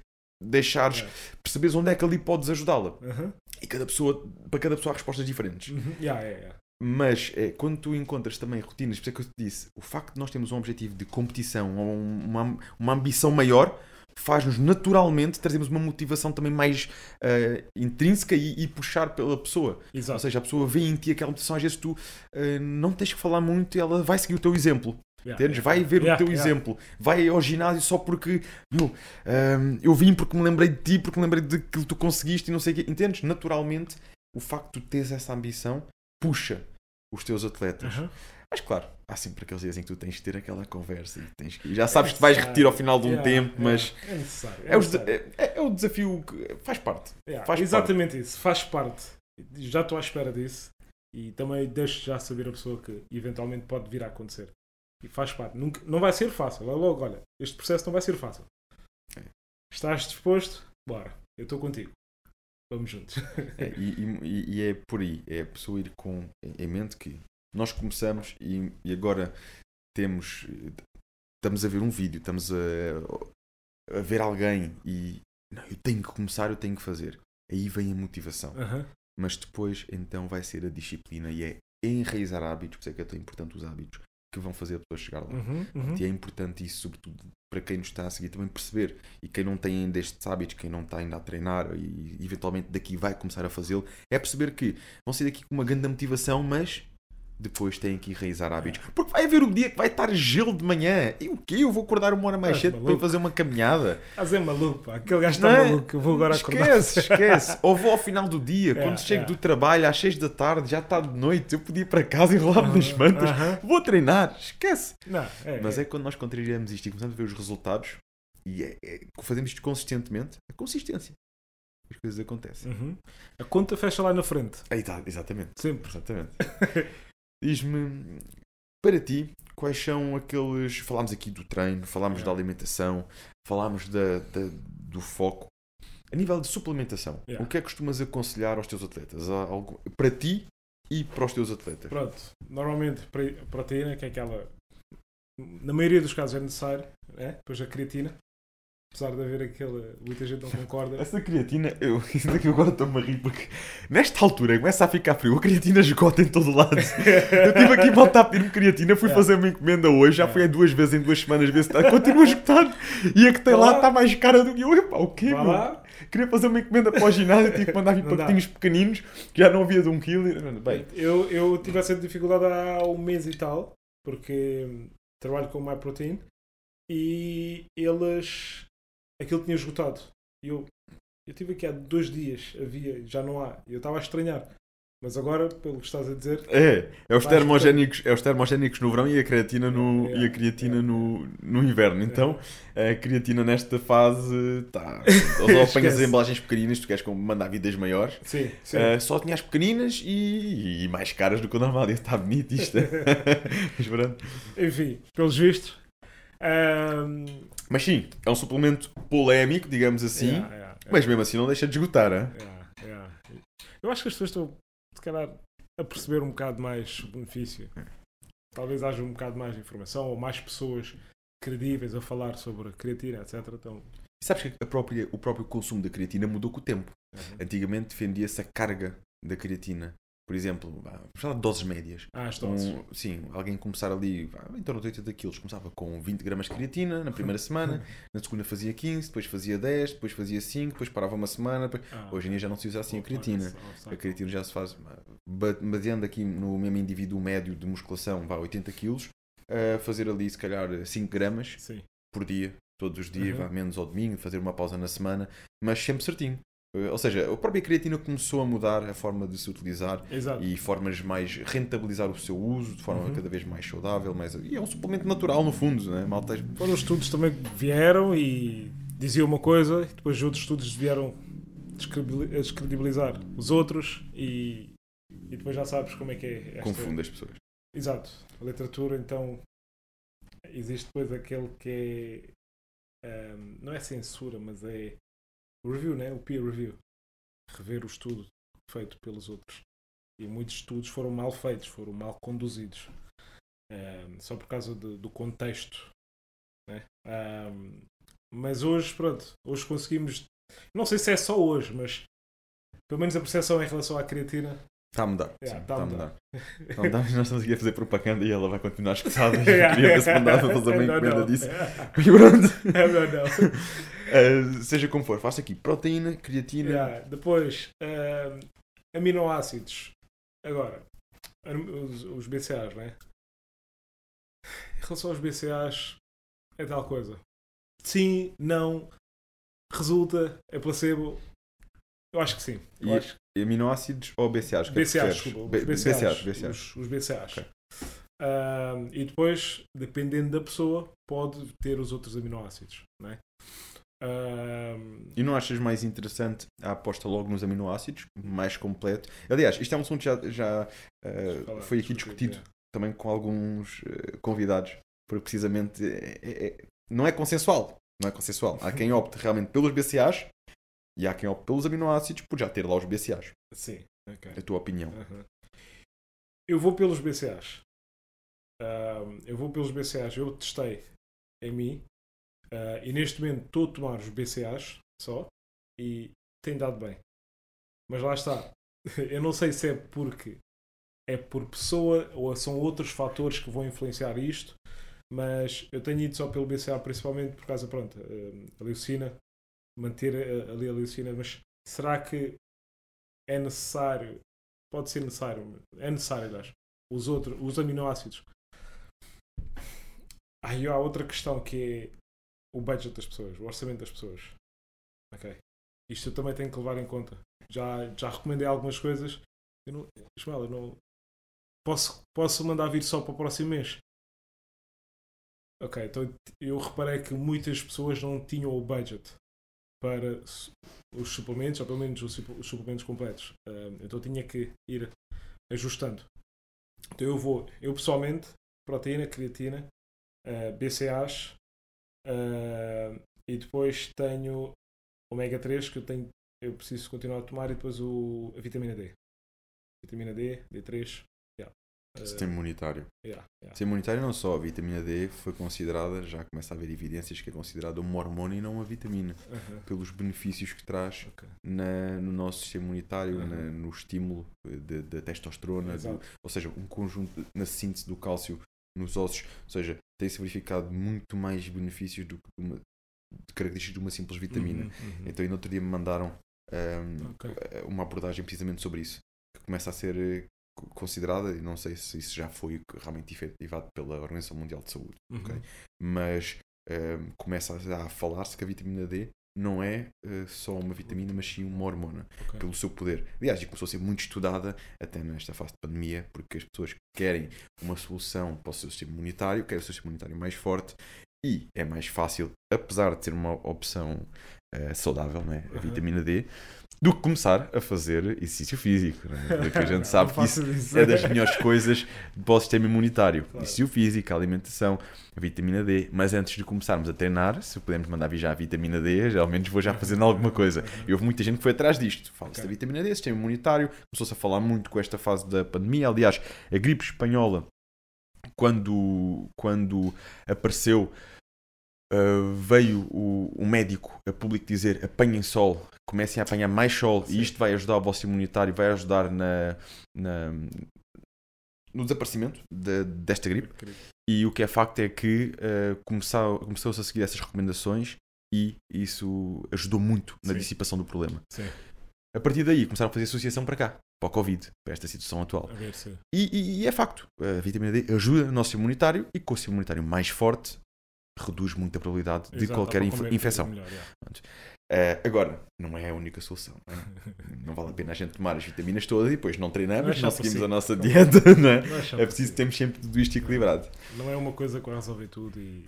deixares, Yeah. perceberes onde é que ali podes ajudá-la. yeah. E cada pessoa, para cada pessoa há respostas diferentes. Uhum. Yeah, yeah, yeah. Mas é, quando tu encontras também rotinas, por isso é que eu te disse, o facto de nós termos um objetivo de competição ou um- uma, uma ambição maior faz-nos naturalmente trazermos uma motivação também mais eh, intrínseca e, e puxar pela pessoa. Ou Exato. seja, a pessoa vê em ti aquela motivação, às vezes tu eh, não tens que falar muito e ela vai seguir o teu exemplo. Yeah, Entendes? yeah, Vai ver yeah, o teu exemplo. Vai ao ginásio só porque meu, ehm, eu vim porque me lembrei de ti, porque me lembrei daquilo que tu conseguiste e não sei o quê. Entendes? Naturalmente, o facto de tu teres essa ambição puxa os teus atletas. Mas claro, há sempre aqueles dias em que tu tens de ter aquela conversa e tens que... já sabes que te vais repetir ao final de um Yeah, tempo, yeah. mas É necessário. é, o, necessário. é- é- é o desafio que faz parte. Yeah, faz exatamente isso, faz parte. Já estou à espera disso e também deixo já saber a pessoa que eventualmente pode vir a acontecer. E faz parte. Nunca, não vai ser fácil. É logo, olha, este processo não vai ser fácil. É. Estás disposto? Bora, eu estou contigo. Vamos juntos. É, e, e- e é por aí, é a pessoa ir com em mente que nós começamos e, e agora temos estamos a ver um vídeo, estamos a, a ver alguém e não, eu tenho que começar, eu tenho que fazer. Aí vem a motivação. Aham. Mas depois então vai ser a disciplina e é enraizar hábitos, por isso é que é tão importante os hábitos que vão fazer a pessoa chegar lá. Uhum, uhum. E é importante isso, sobretudo para quem nos está a seguir também perceber. E quem não tem ainda estes hábitos, quem não está ainda a treinar e eventualmente daqui vai começar a fazê-lo, é perceber que vão sair daqui com uma grande motivação, mas depois têm que enraizar hábitos. Porque vai haver um dia que vai estar gelo de manhã. E o quê? Eu vou acordar uma hora mais Estás cedo para fazer uma caminhada. Mas é maluco, pá. Aquele gajo está é? maluco. Eu vou agora acordar. Esquece, esquece. Ou vou ao final do dia, É, quando chego é. do trabalho às 6 da tarde, já está de noite, eu podia ir para casa e enrolar-me nas mantas. Aham. Vou treinar, esquece. Não, é, Mas é quando nós contrariamos isto e começamos a ver os resultados e é, é- fazemos isto consistentemente, a consistência. As coisas acontecem. Uhum. A conta fecha lá na frente. Aí tá, exatamente. Sempre. Exatamente. Diz-me, para ti, quais são aqueles. Falámos aqui do treino, falámos É. da alimentação, falámos da, da- do foco. A nível de suplementação, Yeah. o que é que costumas aconselhar aos teus atletas? Algo- para ti e para os teus atletas? Pronto, normalmente proteína, que é aquela. Na maioria dos casos é necessário, né? depois a creatina, apesar de haver aquela. muita gente não concorda. Essa creatina, eu, isso daqui agora estou-me a rir porque nesta altura começa a ficar frio, a creatina esgota em todo lado. Eu estive aqui voltar a pedir-me creatina, fui É. fazer uma encomenda hoje, já É. fui duas vezes em duas semanas ver se está. Continua esgotado. E a que tem lá está mais cara do que eu. Epá, o quê, Vá meu? lá, Queria fazer uma encomenda para o ginásio, tive que mandar vir pacotinhos pequeninos, que já não havia de um quilo. Bem, eu, eu tive essa dificuldade há um mês e tal, porque trabalho com o MyProtein e eles. Aquilo tinha esgotado. E eu, eu tive aqui há dois dias, havia, já não há, e eu estava a estranhar. Mas agora, pelo que estás a dizer, é, é os termogénicos, é os termogénicos no verão e a creatina no, É, e a creatina é. no, no inverno. Então, a creatina nesta fase está. Ou apanhas as embalagens pequeninas, tu queres mandar vidas maiores. sim, sim. Uh, só tinha as pequeninas e, e mais caras do que o normal. Está bonito isto. Mas pronto. Enfim, pelos vistos. Hum, Mas sim, é um suplemento polémico, digamos assim. yeah, yeah, yeah. Mas mesmo assim não deixa de esgotar. hein? Eu acho que as pessoas estão, se calhar, a perceber um bocado mais o benefício. Talvez haja um bocado mais de informação ou mais pessoas credíveis a falar sobre a creatina, etc. Então, E sabes que própria, o próprio consumo da creatina mudou com o tempo. uhum. Antigamente defendia-se a carga da creatina. Por exemplo, falar de doses médias. Ah, as doses. Um, sim, alguém começar ali em torno de 80 quilos, começava com 20 gramas de creatina na primeira semana, na segunda fazia 15, depois fazia 10, depois fazia 5, depois parava uma semana. depois- Ah, Hoje em dia já não se usa assim a creatina. A creatina já se faz, ba- baseando aqui no mesmo indivíduo médio de musculação, vá 80 quilos, a fazer ali se calhar 5 gramas Sim. por dia, todos os dias, Uhum. vá menos ao domingo, fazer uma pausa na semana, mas sempre certinho. Ou seja, a própria creatina começou a mudar a forma de se utilizar Exato. e formas mais rentabilizar o seu uso de forma Uhum. cada vez mais saudável, mais e é um suplemento natural no fundo, né? Malta, Foram estudos também que vieram e diziam uma coisa, e depois outros estudos vieram descredibilizar os outros e, e depois já sabes como é que é. Esta... confunde as pessoas. Exato. A literatura, então, existe depois aquele que é. ehm, não é censura, mas é o review, né? o peer review. Rever o estudo feito pelos outros. E muitos estudos foram mal feitos, foram mal conduzidos. Ehm, só por causa de- do contexto. Né? Ehm, mas hoje, pronto, hoje conseguimos. Não sei se é só hoje, mas pelo menos a percepção em relação à creatina Está a mudar. Yeah, sim, tá a está mudar. Está a mudar, mas nós estamos aqui a fazer propaganda e ela vai continuar escutada. e Yeah. Queria ver se mandava fazer uma Não, encomenda não. disso. Pronto. É melhor não. Uh, seja como for, faço aqui proteína, creatina. Yeah, Depois, ahm, aminoácidos. Agora, os, os BCAAs, né? Em relação aos BCAAs, é tal coisa. Sim, não, resulta, é placebo. Eu acho que sim. Eu E acho aminoácidos ou BCAAs? Que é BCAAs, preferes? desculpa. B- Os BCAAs. BCAAs. Os, os BCAAs. Ok. Ahm, e depois, dependendo da pessoa, pode ter os outros aminoácidos. Né? E não achas mais interessante a aposta logo nos aminoácidos? Mais completo? Aliás, isto é um assunto que já, já uh, falar, foi aqui discutido também com alguns uh, convidados, porque precisamente é- é- é- não é consensual. Não é consensual. Há quem opte realmente pelos BCAAs e há quem opte pelos aminoácidos por já ter lá os BCAAs. é. Sim, ok. A tua opinião. Aham. Eu vou pelos BCAs. Eu vou pelos BCAs. Eu testei em mim ah, e neste momento estou a tomar os BCAs só e tem dado bem. Mas lá está. Eu não sei se é porque é por pessoa ou são outros fatores que vão influenciar isto, mas eu tenho ido só pelo BCA principalmente por causa, pronto, ah, a leucina, manter ali a leucina, mas será que é necessário pode ser necessário, é necessário, aliás, os, outros, os aminoácidos. Aí há outra questão que é o budget das pessoas, o orçamento das pessoas. Ok. Isto eu também tenho que levar em conta. Já, já recomendei algumas coisas. Eu não, Ismael, eu não. Posso, posso mandar vir só para o próximo mês? Ok, então eu reparei que muitas pessoas não tinham o budget para os suplementos, ou pelo menos os, sup- os suplementos completos. Então eu tinha que ir ajustando. Então eu vou, eu pessoalmente, proteína, creatina, ah, BCAAs ah, e depois tenho ômega 3 que eu tenho, eu preciso continuar a tomar e depois o, a vitamina D. Vitamina D, D3. Yeah. Ah, Sistema imunitário. yeah, yeah. Sistema imunitário não só, a vitamina D foi considerada, já começa a haver evidências que é considerada uma hormona e não uma vitamina, Aham. pelos benefícios que traz Ok. na- no nosso sistema imunitário, Uhum. na- no estímulo da testosterona, do- ou seja, um conjunto na síntese do cálcio nos ossos, ou seja, tem-se verificado muito mais benefícios do que uma, de características de uma simples vitamina. Uhum, uhum. Então, ainda outro dia me mandaram ahm, Ok. uma abordagem precisamente sobre isso, que começa a ser eh, co- considerada, e não sei se isso já foi realmente efetivado pela Organização Mundial de Saúde, Uhum. ok? mas ahm, começa a, a falar-se que a vitamina D não é eh, só uma vitamina, mas sim uma hormona, Ok. pelo seu poder. Aliás, e começou a ser muito estudada até nesta fase de pandemia, porque as pessoas querem uma solução para o seu sistema imunitário, querem o seu sistema imunitário mais forte, e é mais fácil, apesar de ser uma opção eh, saudável, não é? a vitamina D, do que começar a fazer exercício físico, não é? porque a gente sabe que isso isso. é das melhores coisas para o sistema imunitário. Claro. Exercício físico, a alimentação, a vitamina D. Mas antes de começarmos a treinar, se pudermos mandar vir já a vitamina D, já, ao menos vou já fazendo alguma coisa. E houve muita gente que foi atrás disto. Fala-se Ok. da vitamina D, sistema imunitário. Começou-se a falar muito com esta fase da pandemia. Aliás, a gripe espanhola, quando, quando apareceu, uh, veio o, o médico a público dizer apanhem sol comecem a apanhar mais sol Sim. e isto vai ajudar o vosso imunitário, vai ajudar na, na- no desaparecimento de- desta gripe. E o que é facto é que começou- começou-se a seguir essas recomendações e isso ajudou muito na Sim. dissipação do problema. Sim, A partir daí começaram a fazer associação para cá, para o Covid, para esta situação atual. ver. E, e- e é facto, a vitamina D ajuda o nosso imunitário e com o seu imunitário mais forte reduz muito a probabilidade de Exato, qualquer dá para inf- infecção. melhor, yeah. Eh, agora, não é a única solução. Não, é? Não vale a pena a gente tomar as vitaminas todas e depois não treinamos, Não é não, seguimos a nossa Não. dieta, não é? É É preciso termos sempre tudo isto equilibrado. Não é uma coisa que vai resolver tudo e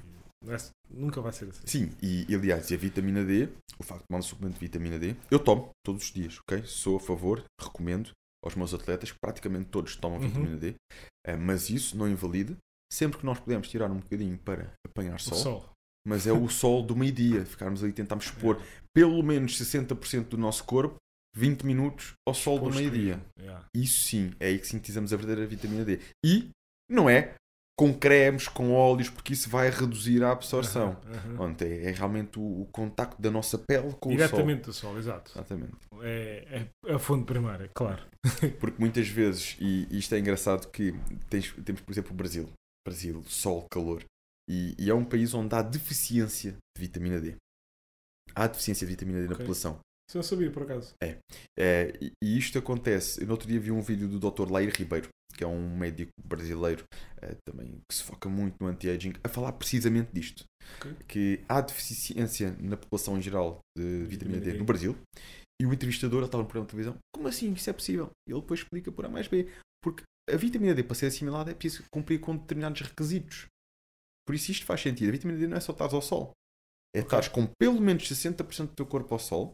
é- nunca vai ser assim. Sim, e, aliás, e a vitamina D, o facto de tomar um suplemento de vitamina D, eu tomo todos os dias, ok? Sou a favor, recomendo aos meus atletas, praticamente todos tomam Uhum. vitamina D, eh, mas isso não invalida. Sempre que nós podemos tirar um bocadinho para apanhar sol, sol. mas é o sol do meio-dia, ficarmos ali, tentarmos expor pelo menos 60% do nosso corpo, 20 minutos ao sol do Exposto meio-dia. mesmo, yeah. Isso sim, é aí que sintetizamos a verdadeira vitamina D. E não é com cremes, com óleos, porque isso vai reduzir a absorção. Aham. Pronto, é, é realmente o, o contacto da nossa pele com o sol. Diretamente do sol, exato. Exatamente. É, é a fonte primária, claro. Porque muitas vezes, e isto é engraçado que tens- temos, por exemplo, o Brasil. Brasil, sol, calor. E, e é um país onde há deficiência de vitamina D. Há deficiência de vitamina D na Ok. população. Isso eu sabia, por acaso. É, e, e isto acontece. Eu no outro dia vi um vídeo do Dr. Lair Ribeiro, que é um médico brasileiro eh, também que se foca muito no anti-aging, a falar precisamente disto. Ok. Que há deficiência na população em geral de vitamina D D. no Brasil. E o entrevistador, ele estava no programa de televisão, como assim isso é possível? E ele depois explica por A mais B. Porque a vitamina D, para ser assimilada, é preciso cumprir com determinados requisitos. Por isso isto faz sentido. A vitamina D não é só estar ao sol. É Ok. estar com pelo menos 60% do teu corpo ao sol,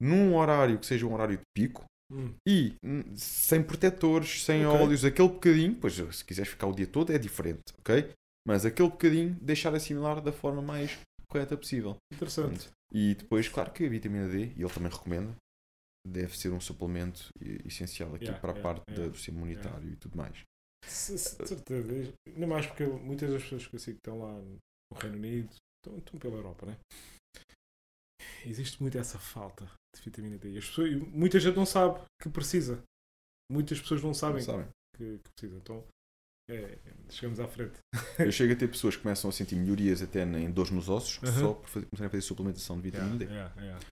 num horário que seja um horário de pico, Hum, e hum, sem protetores, sem Ok. óleos, aquele bocadinho, pois se quiseres ficar o dia todo é diferente, ok? Mas aquele bocadinho deixar assimilar da forma mais correta possível. interessante. E depois, claro que a vitamina D, e ele também recomenda, deve ser um suplemento essencial aqui Yeah, para a yeah, parte yeah, do sistema imunitário e tudo mais. Certeza. Ainda mais porque muitas das pessoas que eu sigo que estão lá no Reino Unido estão, estão pela Europa, né? Existe muito essa falta de vitamina D. E as pessoas, muita gente não sabe que precisa. Muitas pessoas não sabem Não sabem? que, que precisa. Então, é, chegamos à frente. Eu chego a ter pessoas que começam a sentir melhorias até em dores nos ossos, Uhum. só por fazer, começarem a fazer suplementação de vitamina D. Yeah, yeah, yeah.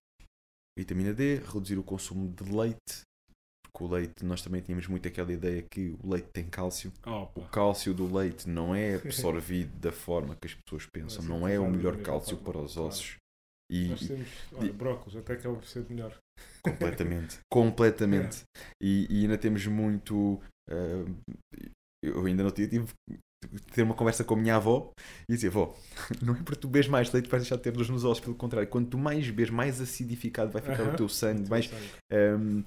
Vitamina D, reduzir o consumo de leite, porque o leite, nós também tínhamos muito aquela ideia que o leite tem cálcio. Opa. O cálcio do leite não é absorvido da forma que as pessoas pensam, não é o melhor mesma cálcio forma, para os claro. ossos. E, Nós temos, olha, brócolis, até que é o ser melhor. completamente, completamente. E, e ainda temos muito. ah, eu ainda não tive, tive de ter uma conversa com a minha avó e dizer: Vó, não é porque tu bebes mais leite que vais deixar de ter dores nos ossos, pelo contrário, quanto mais bebes, mais acidificado vai ficar Aham. o teu sangue, mais. Um,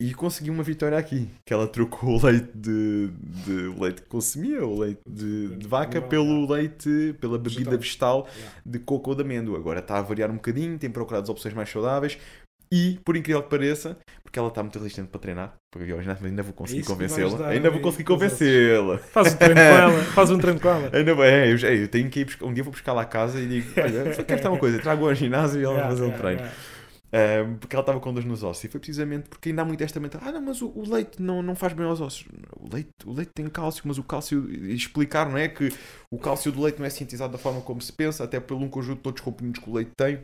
e consegui uma vitória aqui, que ela trocou o leite de, de o leite que consumia, o leite de, de vaca, pelo leite, pela bebida vegetal de coco ou de amêndoa. Agora está a variar um bocadinho, tem procurado as opções mais saudáveis e, por incrível que pareça, porque ela está muito resistente para treinar, porque eu ainda, ainda vou conseguir É vai convencê-la, ainda vou mim conseguir convencê-la. Faz um treino com ela. Faz um treino com ela. Ainda bem, é, eu, eu tenho que ir buscar, um dia vou buscar lá a casa e digo, olha, só quero estar uma coisa, trago ao ginásio e ela vai Yeah, fazer um yeah, treino. yeah. Um, porque ela estava com dores nos ossos. E foi precisamente porque ainda há muito esta mentalidade. Ah, não, mas o, o leite não, não faz bem aos ossos. O leite, o leite tem cálcio, mas o cálcio. Explicar, não é? Que o cálcio do leite não é sintetizado da forma como se pensa, até por um conjunto de outros componentes que o leite tem.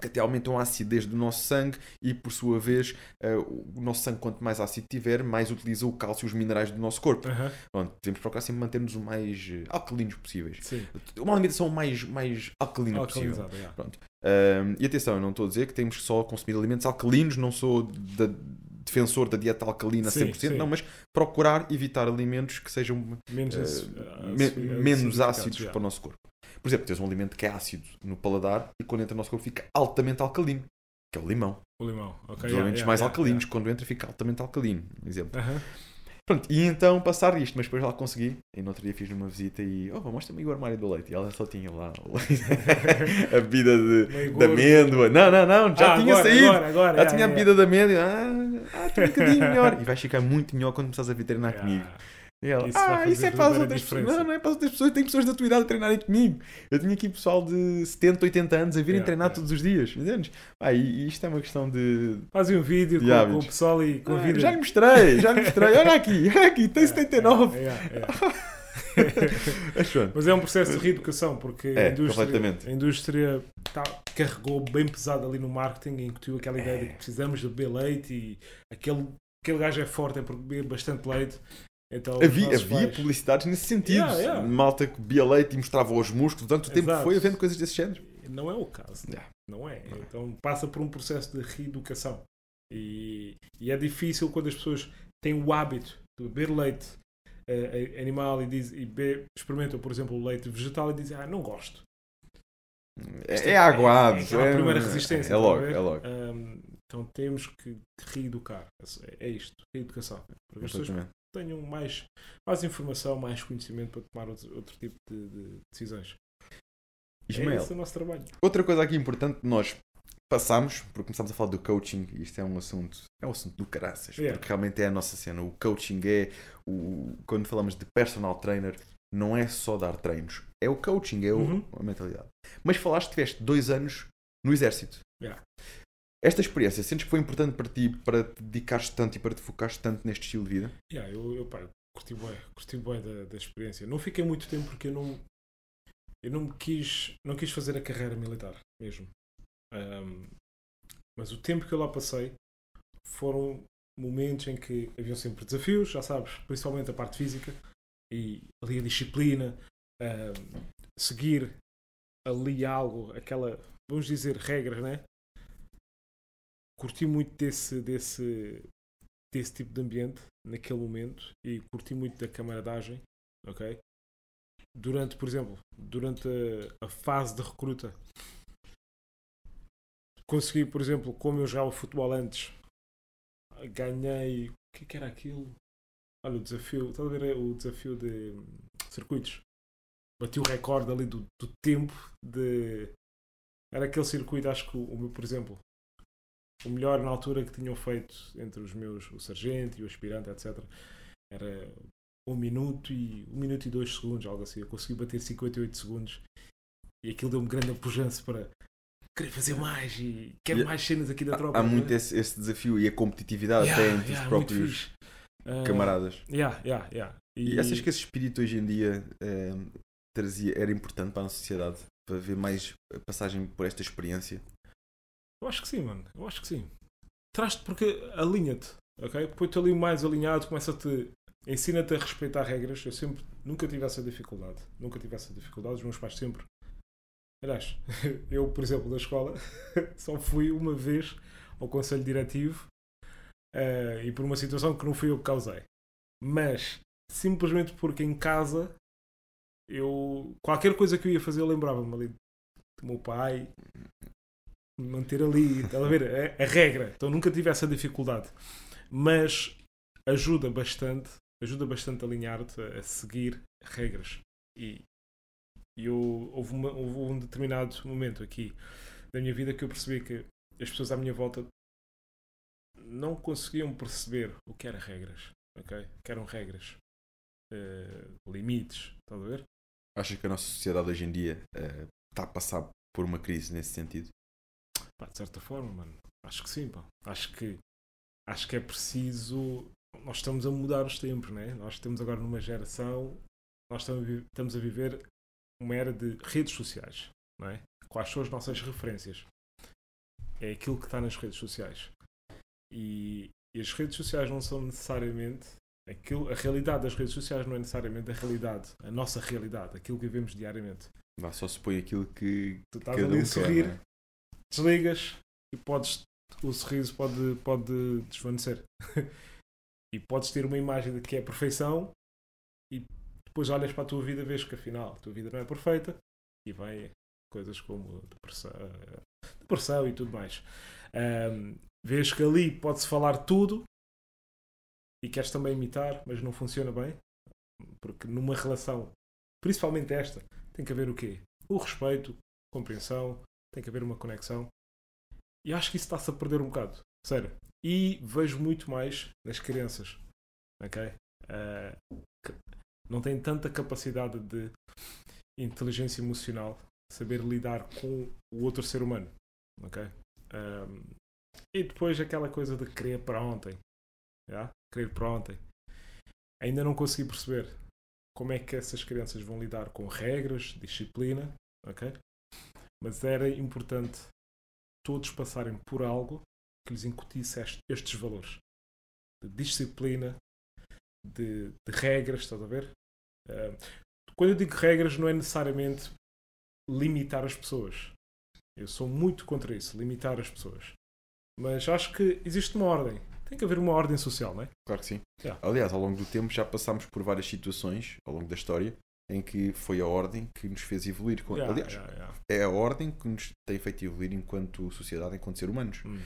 Que até aumentam a acidez do nosso sangue e, por sua vez, eh, o nosso sangue, quanto mais ácido tiver, mais utiliza o cálcio e os minerais do nosso corpo. Aham, Pronto, devemos procurar sempre manter-nos o mais eh, alcalinos possíveis. Sim. Uma alimentação mais, mais alcalina possível. Yeah. Um, e atenção, eu não estou a dizer que temos que só consumir alimentos alcalinos, não sou da- defensor da dieta alcalina Sim, 100%, sim. não, mas procurar evitar alimentos que sejam Menos, aci- me- aci- menos ácidos yeah. para o nosso corpo. Por exemplo, tens um alimento que é ácido no paladar e quando entra no nosso corpo fica altamente alcalino, que é o limão. O limão, ok. Os yeah, alimentos yeah, mais yeah, alcalinos, quando entra fica altamente alcalino, exemplo. yeah. Aham. Pronto, e então passar isto, mas depois lá consegui. E no outro dia fiz uma visita e, oh, mostra-me o armário do leite. E ela só tinha lá a bebida de, de amêndoa. Não, não, não, já Ah, tinha agora, saído. Agora, agora, Já tinha a bebida da amêndoa. Ah, ah, um bocadinho melhor. E vais ficar muito melhor quando começares a vir treinar Yeah. comigo. E ela, Isso ah, isso é para as outras pessoas. Não, não é para as outras pessoas. Tem pessoas da tua idade a treinarem comigo. Eu tinha aqui pessoal de 70, 80 anos a virem Yeah, treinar yeah. todos os dias. Entendes? Ah, e, e isto é uma questão de. Fazem um vídeo De com, com o pessoal e Ah, convidam. já lhe mostrei, já lhe mostrei. Olha aqui, olha aqui, tem 79. É, é, é. Mas é um processo de reeducação, porque É, a, indústria, a indústria tá- carregou bem pesado ali no marketing, incutiu aquela ideia de que precisamos de beber leite e aquele, aquele gajo é forte é porque bebe bastante leite. Então, Havia, havia pais- publicidades nesse sentido. Yeah, yeah. Malta que bebia leite e mostrava os músculos. Durante o tempo Exato. foi havendo coisas desse género. Não é o caso. Yeah. Não é. Então passa por um processo de reeducação. E, e é difícil quando as pessoas têm o hábito de beber leite eh, animal e, diz, e be- experimentam, por exemplo, o leite vegetal e dizem, ah, não gosto. É, é aguado. É, aquela primeira resistência. É estão a logo, ver? é logo. Ahm, então temos que reeducar. É, é isto, reeducação. Para que as pessoas. Tenham mais, mais informação, mais conhecimento para tomar outro, outro tipo de, de decisões. É Ismael, esse o nosso trabalho. outra coisa aqui importante, nós passamos, porque começámos a falar do coaching, e isto é um assunto, é um assunto do caraças, Yeah. porque realmente é a nossa cena. O coaching é, o, quando falamos de personal trainer, não é só dar treinos, é o coaching, é o- Uhum. a mentalidade. Mas falaste que tiveste dois anos no exército. Yeah. Esta experiência, sentes que foi importante para ti, para te dedicares tanto e para te focares tanto neste estilo de vida? Yeah, eu, eu pá, curti bem, curti bem da, da experiência. Não fiquei muito tempo porque eu não eu não quis não quis fazer a carreira militar mesmo. Ahm, mas o tempo que eu lá passei foram momentos em que haviam sempre desafios, já sabes, principalmente a parte física e ali a disciplina, ahm, seguir ali algo, aquela, vamos dizer, regras, né? Curti muito desse, desse, desse tipo de ambiente naquele momento e curti muito da camaradagem, ok? Durante, por exemplo, durante a, a fase de recruta, consegui, por exemplo, como eu jogava futebol antes, ganhei. O que, é que era aquilo? Olha, o desafio, estás a ver o desafio de hum, circuitos? Bati o recorde ali do, do tempo de. Era aquele circuito, acho que o, o meu, por exemplo, o melhor na altura que tinham feito entre os meus, o sargento e o aspirante, etc. Era um minuto e um minuto e dois segundos, algo assim. Eu consegui bater 58 segundos e aquilo deu-me grande pujança para querer fazer mais e quero E- mais cenas aqui da tropa. Há não é? muito esse, esse desafio e a competitividade Yeah, até entre yeah, os próprios. Ah, camaradas. Yeah, yeah, yeah. E, achas que esse espírito hoje em dia eh, trazia, era importante para a sociedade? Para ver mais passagem por esta experiência? Eu acho que sim, mano. Eu acho que sim. Traz-te porque alinha-te, ok? Põe-te ali mais alinhado, começa-te. Ensina-te a respeitar regras. Eu sempre. Nunca tive essa dificuldade. Nunca tive essa dificuldade. Os meus pais sempre. Aliás, eu, por exemplo, da escola, só fui uma vez ao conselho diretivo eh, e por uma situação que não fui eu que causei. Mas, simplesmente porque em casa, eu. Qualquer coisa que eu ia fazer, lembrava-me ali do meu pai, manter ali, estás a ver? A, a regra. Então nunca tive essa dificuldade. Mas ajuda bastante, ajuda bastante a alinhar-te a, seguir regras. E, e eu, houve, uma- houve um determinado momento aqui da minha vida que eu percebi que as pessoas à minha volta não conseguiam perceber o que eram regras, ok? Que eram regras, eh, limites, estás a ver? Achas que a nossa sociedade hoje em dia eh, está a passar por uma crise nesse sentido? Pá, de certa forma, mano. Acho que sim, pá. Acho que, acho que é preciso. Nós estamos a mudar os tempos, né? Nós estamos agora numa geração. Nós estamos a, vi- estamos a viver uma era de redes sociais, não é? Quais são as nossas referências? É aquilo que está nas redes sociais. E, e as redes sociais não são necessariamente. Aquilo, a realidade das redes sociais não é necessariamente a realidade, a nossa realidade, aquilo que vivemos diariamente. Vá, só se põe aquilo que Tu estás cada ali um a quer, sorrir, não é? Desligas e podes o sorriso pode, pode desvanecer. e podes ter uma imagem de que é perfeição e depois olhas para a tua vida vês que afinal a tua vida não é perfeita e vem coisas como depressão, depressão e tudo mais. Ahm, vês que ali pode-se falar tudo e queres também imitar, mas não funciona bem. Porque numa relação, principalmente esta, tem que haver o quê? O respeito, compreensão, tem que haver uma conexão. E acho que isso está-se a perder um bocado. Sério. E vejo muito mais nas crianças. Ok? Ah, não têm tanta capacidade de inteligência emocional, saber lidar com o outro ser humano. Ok? Um, e depois aquela coisa de querer para ontem. Yeah? Para ontem. Ainda não consegui perceber como é que essas crianças vão lidar com regras, disciplina, ok? Mas era importante todos passarem por algo que lhes incutisse estes valores de disciplina, de, de regras, estás a ver? Uh, quando eu digo regras, não é necessariamente limitar as pessoas. Eu sou muito contra isso, limitar as pessoas. Mas acho que existe uma ordem. Tem que haver uma ordem social, não é? Claro que sim. Yeah. Aliás, ao longo do tempo já passámos por várias situações, ao longo da história, em que foi a ordem que nos fez evoluir. Yeah, Aliás, yeah, é a ordem que nos tem feito evoluir enquanto sociedade, enquanto ser humanos. Hum.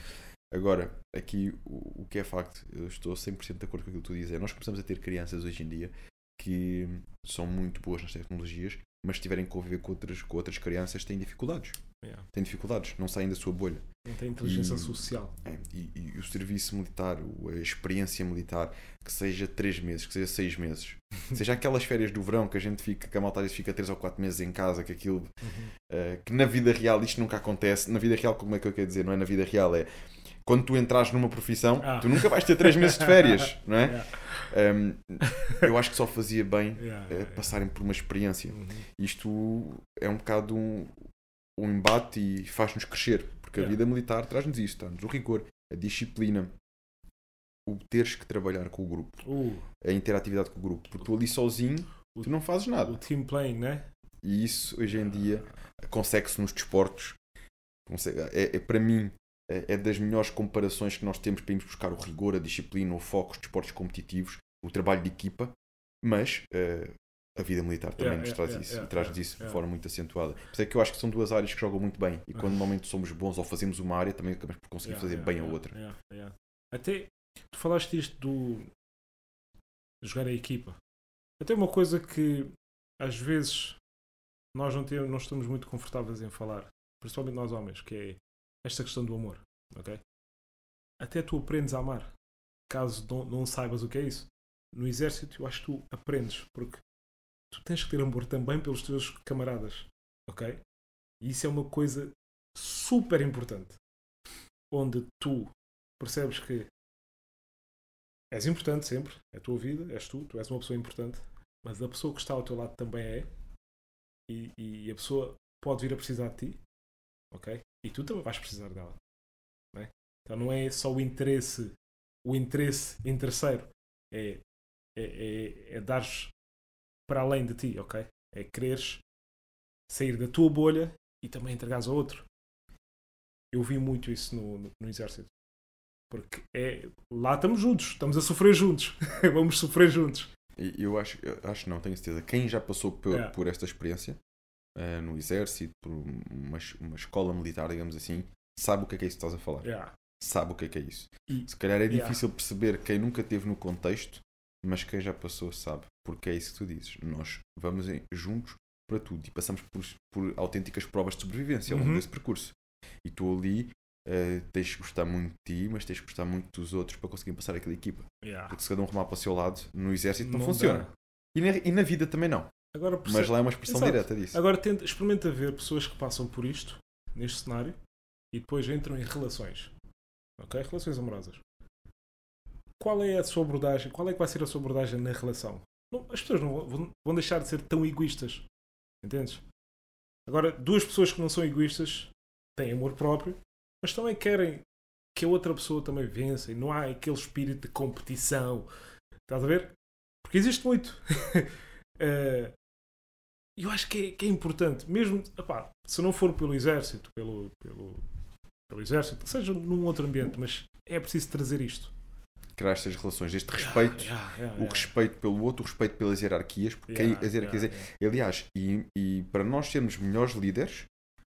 Agora, aqui o, o, que é facto, eu estou 100% de acordo com aquilo que tu dizes, é nós começamos a ter crianças hoje em dia que são muito boas nas tecnologias, mas se tiverem que conviver com outras, com outras crianças têm dificuldades. Yeah. Têm dificuldades, não saem da sua bolha. Não tem inteligência E- social. É, e, e o serviço militar, a experiência militar, que seja 3 meses, que seja 6 meses, seja aquelas férias do verão que a gente fica, que a malta fica 3 ou 4 meses em casa, que aquilo, Uhum. eh, que na vida real isto nunca acontece. Na vida real, como é que eu quero dizer? Não é na vida real, é quando tu entras numa profissão, Ah. tu nunca vais ter 3 meses de férias, não é? Yeah. Um, eu acho que só fazia bem Yeah, eh, yeah, passarem por uma experiência. yeah. Uhum. Isto é um bocado um, um embate e faz-nos crescer, porque a Yeah. vida militar traz-nos isto, traz-nos o rigor, a disciplina, o teres que trabalhar com o grupo, Uh, a interatividade com o grupo, porque tu ali sozinho tu não fazes o nada. team playing, né? E isso hoje em dia consegue-se nos desportos. Consegue- é, é, para mim é, é das melhores comparações que nós temos para irmos buscar o rigor, a disciplina, o foco, os desportos competitivos, o trabalho de equipa, mas eh, a vida militar também Yeah, nos yeah, traz yeah, isso e traz-nos isso de forma muito acentuada. Por isso é que eu acho que são duas áreas que jogam muito bem e quando normalmente somos bons ou fazemos uma área também acabamos por conseguir fazer bem a outra. Até tu falaste isto do jogar a equipa. Até uma coisa que às vezes nós não, temos, não estamos muito confortáveis em falar, principalmente nós homens, que é esta questão do amor. ok? Até tu aprendes a amar, caso não, não saibas o que é isso. No exército, eu acho que tu aprendes, porque tu tens que ter amor também pelos teus camaradas. ok? E isso é uma coisa super importante onde tu percebes que és importante sempre, é a tua vida, és tu, tu és uma pessoa importante, mas a pessoa que está ao teu lado também é, e, e a pessoa pode vir a precisar de ti, ok? E tu também vais precisar dela, não é? Então não é só o interesse, o interesse interesseiro, é, é, é, é dares para além de ti, ok? É quereres sair da tua bolha e também entregares ao outro. Eu vi muito isso no, no, no exército. Porque é, lá estamos juntos, estamos a sofrer juntos. Vamos sofrer juntos. Eu acho, eu acho não, tenho certeza. Quem já passou por, Yeah. por esta experiência eh, no exército, por uma, uma escola militar, digamos assim, sabe o que é que é isso que estás a falar. Yeah. Sabe o que é que é isso. E- Se calhar é difícil perceber quem nunca teve no contexto, mas quem já passou sabe. Porque é isso que tu dizes. Nós vamos em- juntos para tudo e passamos por, por autênticas provas de sobrevivência ao longo Uhum. desse percurso. E tu ali eh, tens de gostar muito de ti, mas tens de gostar muito dos outros para conseguir passar aquela equipa. Yeah. Porque se cada um remar para o seu lado, no exército não, Não funciona. E na, e na vida também não. Agora, Mas lá é uma expressão Exato. direta disso. Agora tenta, experimenta ver pessoas que passam por isto, neste cenário, e depois entram em relações. Ok? Relações amorosas. Qual é a sua abordagem? Qual é que vai ser a sua abordagem na relação? Não- as pessoas não vão, vão deixar de ser tão egoístas. Entendes? Agora, duas pessoas que não são egoístas têm amor próprio, mas também querem que a outra pessoa também vença e não há aquele espírito de competição. Estás a ver? Porque existe muito. Eh, eu acho que é, que é importante, mesmo epá, se não for pelo exército, pelo, pelo, pelo exército, que seja num outro ambiente, mas é preciso trazer isto. Criar estas relações, este respeito, Yeah, yeah, o yeah. respeito pelo outro, o respeito pelas hierarquias, porque as hierarquias é-. Aliás, e, e para nós sermos melhores líderes,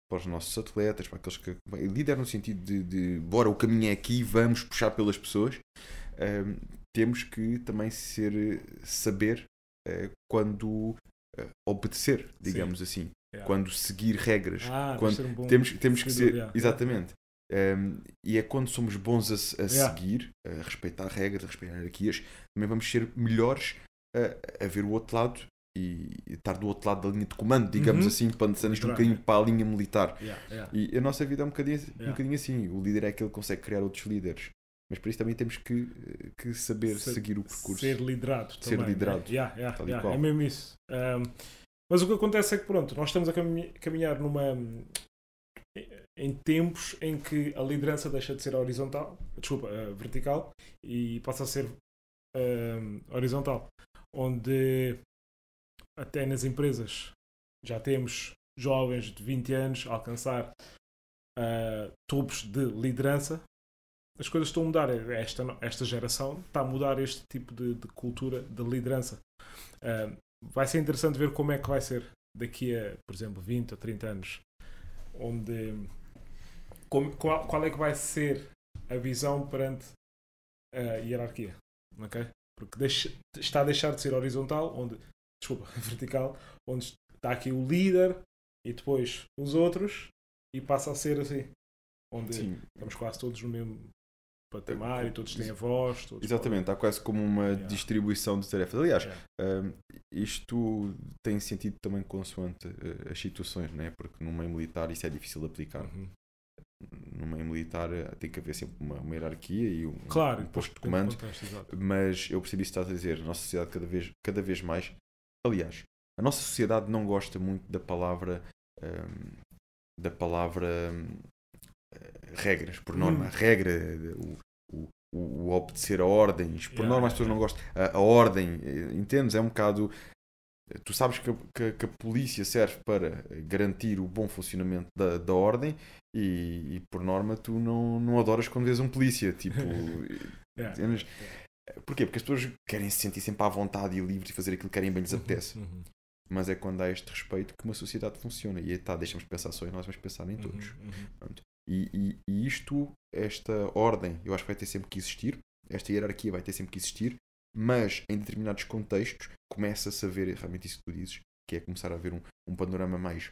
para os nossos atletas, para aqueles que. Líder no sentido de, de bora, o caminho é aqui, vamos puxar pelas pessoas, hum, temos que também ser. saber eh, quando eh, obedecer, digamos assim. Yeah. Quando seguir regras. Ah, quando um temos, temos que ser. yeah. Exatamente. Um, e é quando somos bons a, a Yeah. seguir, a respeitar regras, a respeitar hierarquias, também vamos ser melhores a, a ver o outro lado e estar do outro lado da linha de comando, digamos Uhum. assim, passando isto um bocadinho para a linha militar. Yeah, yeah. E a nossa vida é um bocadinho, um bocadinho assim. O líder é aquele que consegue criar outros líderes. Mas para isso também temos que, que saber Ser- seguir o percurso. Ser liderado Ser também. né? liderado. É mesmo isso. Um, mas o que acontece é que pronto, nós estamos a cami- caminhar numa em tempos em que a liderança deixa de ser horizontal, desculpa, eh, vertical e passa a ser um, horizontal, onde até nas empresas já temos jovens de 20 anos a alcançar uh, topos de liderança. As coisas estão a mudar. Esta, esta geração está a mudar este tipo de, de cultura de liderança. Uh, vai ser interessante ver como é que vai ser daqui a, por exemplo, 20 ou 30 anos, onde como- qual, qual é que vai ser a visão perante a hierarquia? Porque deixa- está a deixar de ser horizontal, onde, desculpa, vertical, onde está aqui o líder e depois os outros e passa a ser assim, onde Sim, estamos quase todos no mesmo patamar e todos têm a voz. Exatamente. Está quase como uma Yeah. distribuição de tarefas. Aliás, Yeah. hum, isto tem sentido também consoante eh, as situações, né? porque no meio militar isso é difícil de aplicar. Uhum. No meio militar eh, tem que haver sempre uma, uma hierarquia e um, Claro, um posto de comando. contexto, mas eu percebi isso que estás a dizer. A nossa sociedade cada vez, cada vez mais. Aliás, a nossa sociedade não gosta muito da palavra. hum, da palavra. hum, eh, regras, por norma. Hum. Regra, o, o, o, obedecer a ordens. Por Yeah, norma as yeah, pessoas não gostam. A, a ordem, eh, entendes? É um bocado. Tu sabes que, a- que, que a polícia serve para garantir o bom funcionamento da, da ordem e, e, por norma tu não, não adoras quando vês um polícia. Tipo, Yeah. Porquê? Porque as pessoas querem se sentir sempre à vontade e livres e fazer aquilo que querem bem lhes apetece. Uhum, Mas é quando há este respeito que uma sociedade funciona. E tá, deixamos de pensar só em nós, mas pensar em todos. uhum, uhum. E, e- e isto, esta ordem, eu acho que vai ter sempre que existir. Esta hierarquia vai ter sempre que existir. Mas em determinados contextos começa-se a ver realmente isso que tu dizes, que é começar a ver um, um panorama mais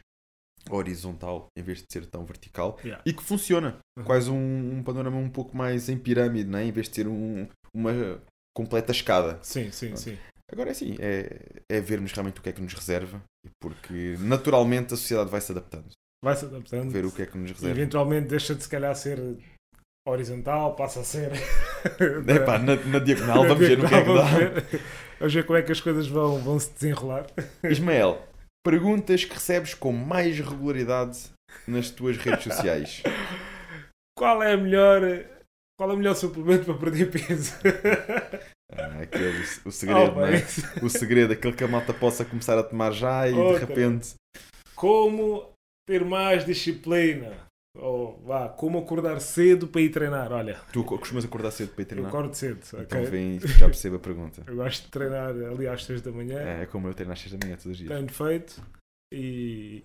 horizontal em vez de ser tão vertical Yeah. e que funciona. Uhum. Quase um, um panorama um pouco mais em pirâmide, né? em vez de ser um- uma completa escada. Sim, sim, sim. Agora é assim, é, é vermos realmente o que é que nos reserva, porque naturalmente a sociedade vai se adaptando. Vai se adaptando. Ver o que é que nos reserva. eventualmente deixa de se calhar ser horizontal, passa a ser. Epá, na, na diagonal, vamos ver no que é que dá. ver. Vamos ver como é que as coisas vão, vão se desenrolar. Ismael, perguntas que recebes com mais regularidade nas tuas redes sociais. Qual é a melhor. Qual é o melhor suplemento para perder peso? Ah, aquele, o segredo, Oh, é? O segredo, aquele que a malta possa começar a tomar já e de repente. Como ter mais disciplina? Ou vá, como acordar cedo para ir treinar? Olha, Tu costumas acordar cedo para ir eu treinar? acordo cedo, Então ok? vem, já percebo a pergunta. Eu gosto de treinar ali às 6 da manhã, É, é como eu treino às 6 da manhã todos os dias. tenho feito e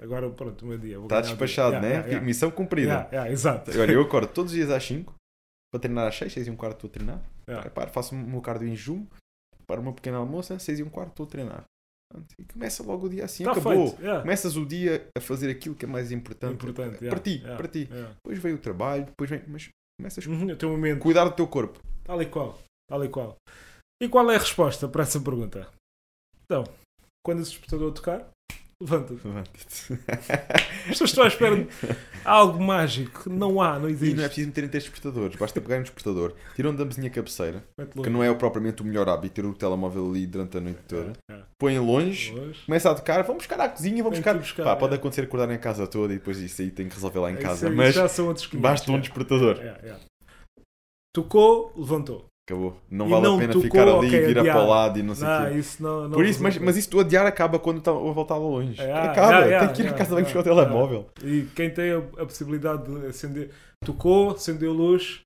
agora pronto, o meu dia. Está despachado, Yeah, né? yeah, yeah. Missão cumprida. Exato. Olha, eu acordo todos os dias às 5 para treinar às 6, 6 e um quarto estou a treinar. Reparo, faço o meu cardio em junho, para o meu pequeno almoço, 6 e um quarto estou a treinar. E começa logo o dia assim, Tá acabou. feito. yeah. Começas o dia a fazer aquilo que é mais importante. Importante, para yeah, ti, yeah, para ti. Depois vem o trabalho, depois vem. Mas começas a Uhum, o teu momento, cuidar do teu corpo. tal e qual, tal e qual. E qual é a resposta para essa pergunta? Então, quando o despertador tocar, levanta-te. Levanta-te. As pessoas estão à espera de algo mágico. Não há, não E existe. não é preciso meterem três despertadores, basta pegar um despertador, tiram da mesinha cabeceira, que não é propriamente o melhor hábito ter o telemóvel ali durante a noite toda, É, é. põem longe, começa a tocar, vamos buscar à cozinha, vamos buscar. buscar, Pá, é. pode acontecer acordarem a casa toda e depois isso aí tem que resolver lá em Isso casa, aí mas já são outros 500, basta um é. despertador. É, é. Tocou, levantou. Acabou. Não E vale não a pena tocou, ficar ali ok, e virar adiar. para o lado e não sei o quê. isso não, não Por isso, mas, mas isso tu adiar acaba quando está a voltar longe. É, acaba, yeah, yeah, tem que ir a casa bem buscar o telemóvel. E quem tem a, a possibilidade de acender, tocou, acendeu luz.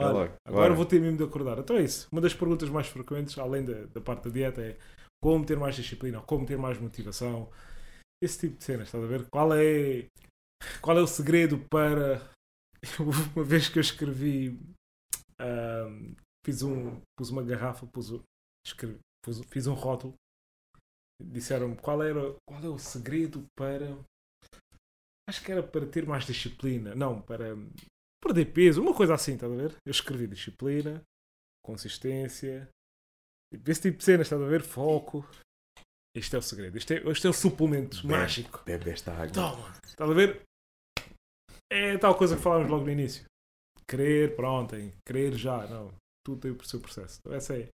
Olha, logo, agora vou ter mesmo de acordar. Então é isso. Uma das perguntas mais frequentes, além da, da parte da dieta, é como ter mais disciplina, como ter mais motivação. Esse tipo de cenas, estás a ver? Qual é, qual é o segredo para. Uma vez que eu escrevi. ahm, fiz um. Pus uma garrafa, pus, escrevi, pus- fiz um rótulo. Disseram-me qual era qual é o segredo para. Acho que era para ter mais disciplina. Não, para perder peso, uma coisa assim, estás a ver? Eu escrevi disciplina, consistência Tipo, esse tipo de cenas, estás a ver? Foco. Este é o segredo. Este é, este é o suplemento Bebe. mágico. Bebe esta água. Toma. Estás a ver? É tal coisa que falámos logo no início. Querer para ontem. Querer já. Não. Tudo tem o seu processo. Então, essa é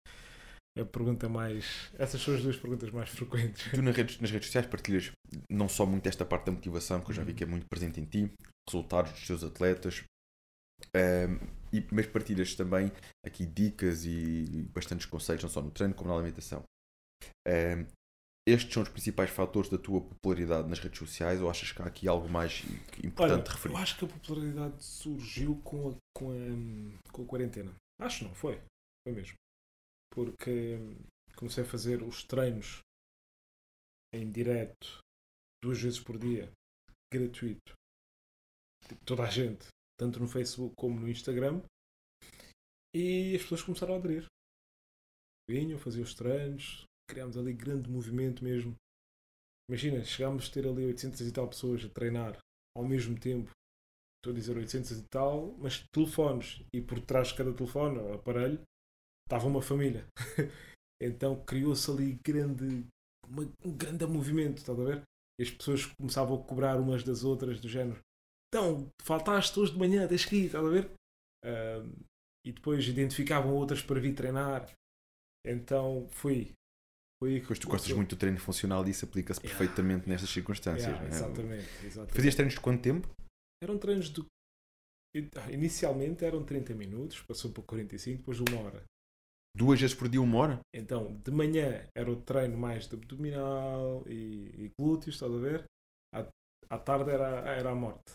a pergunta mais. Essas são as duas perguntas mais frequentes. Tu nas redes, nas redes sociais partilhas não só muito esta parte da motivação, que eu já vi que é muito presente em ti, resultados dos teus atletas, ehm, e, mas partilhas também aqui dicas e bastantes conselhos, não só no treino como na alimentação. Ehm, estes são os principais fatores da tua popularidade nas redes sociais ou achas que há aqui algo mais importante Olha, referir? Eu acho que a popularidade surgiu com a, com a, com a quarentena. Acho não, foi. Foi mesmo. Porque hum, comecei a fazer os treinos em direto duas vezes por dia, gratuito. Tipo, toda a gente, tanto no Facebook como no Instagram. E as pessoas começaram a aderir. Vinham, faziam os treinos, criámos ali grande movimento mesmo. Imagina, chegámos a ter ali 800 e tal pessoas a treinar ao mesmo tempo. Estou a dizer 800 e tal, mas telefones. E por trás de cada telefone, ou aparelho, estava uma família. então criou-se ali grande, uma, um grande movimento, estás a ver? E as pessoas começavam a cobrar umas das outras do género. Então, faltaste hoje de manhã, tens que ir, estás a ver? Ahm, e depois identificavam outras para vir treinar. Então fui. Foi aí que Pois tu gostas muito do treino funcional e isso aplica-se Yeah. perfeitamente nestas circunstâncias. Yeah, não é? exatamente, exatamente. Fazias treinos de quanto tempo? Eram treinos de. Inicialmente eram 30 minutos, passou para 45, depois de uma hora. Duas vezes por dia, uma hora? Então, de manhã era o treino mais de abdominal e, e glúteos, estás a ver? À, à tarde era, era a morte.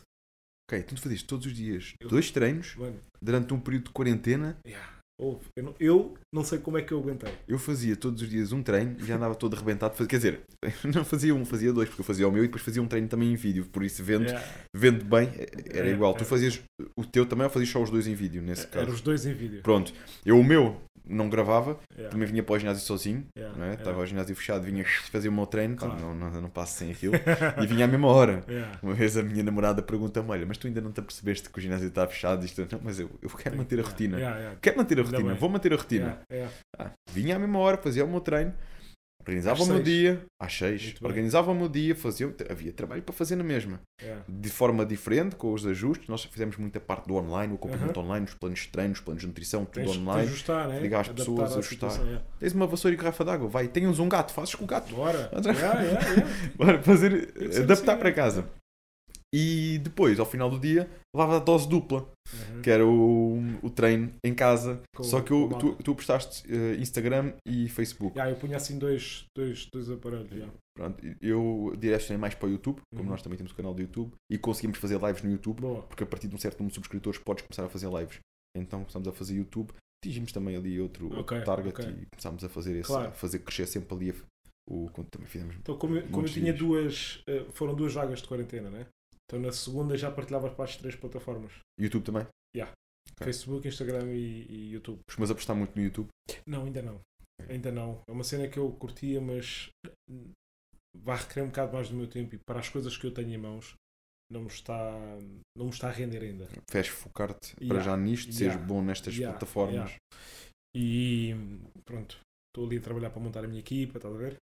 Ok, então tu fazias todos os dias Eu- dois treinos Mano, durante um período de quarentena. yeah. Eu, não, eu não sei como é que eu aguentei. Eu fazia todos os dias um treino e já andava todo arrebentado. Quer dizer, não fazia um, fazia dois, porque eu fazia o meu e depois fazia um treino também em vídeo. Por isso, vendo, Yeah, vendo bem, era É, igual. é. Tu fazias o teu também ou fazias só os dois em vídeo, nesse caso? Eram os dois em vídeo. Pronto, eu o meu não gravava, Yeah, também vinha para o ginásio sozinho, yeah, não é? Estava ao ginásio fechado, vinha fazer o meu treino, Claro. não, não, não passo sem aquilo, e vinha à mesma hora. Yeah. Uma vez a minha namorada pergunta-me: Olha, mas tu ainda não te apercebeste que o ginásio está fechado? Isto, não, mas eu, eu quero manter a rotina. Quero manter a Ainda rotina, bem. vou manter a rotina. Yeah, yeah. Ah, vinha à mesma hora, fazia o meu treino, organizava Às o meu seis. dia, às seis, bem. organizava o meu dia, fazia, havia trabalho para fazer na mesma. Yeah. De forma diferente, com os ajustes, nós fizemos muita parte do online, o acompanhamento Aham. online, os planos de treino, os planos de nutrição, tudo Tens online. ajustar, né? ligar às Adaptar pessoas, ajustar. situação. Tens uma vassoura e garrafa d'água, vai, tens um gato, fazes com o gato. Bora. Bora fazer, adaptar assim, para é. casa. E depois, ao final do dia, levava a dose dupla, Uhum. que era o, o treino em casa. Com- Só que eu, tu, tu prestaste eh, Instagram e Facebook. Yeah, eu punha assim dois, dois, dois aparelhos. yeah. Pronto, eu direcionei mais para o YouTube, como Uhum. nós também temos o canal do YouTube, e conseguimos fazer lives no YouTube, Boa. porque a partir de um certo número de subscritores podes começar a fazer lives. Então começamos a fazer YouTube, atingimos também ali outro, outro Ok, target ok. e começámos a fazer esse, Claro. a fazer crescer sempre ali o quando também fizemos. Então, como, eu- como eu tinha dias. duas. eh, foram duas vagas de quarentena, né? Então, na segunda já partilhava para as três plataformas: YouTube também. Ok. Facebook, Instagram e, e YouTube. Costumas apostar muito no YouTube. Não, ainda não. Ainda não. É uma cena que eu curtia, mas vai requerer um bocado mais do meu tempo e para as coisas que eu tenho em mãos não me está, não me está a render ainda. Queres focar-te para Yeah, já nisto, yeah, seres bom nestas yeah, plataformas. yeah. E pronto, estou ali a trabalhar para montar a minha equipa, estás a ver?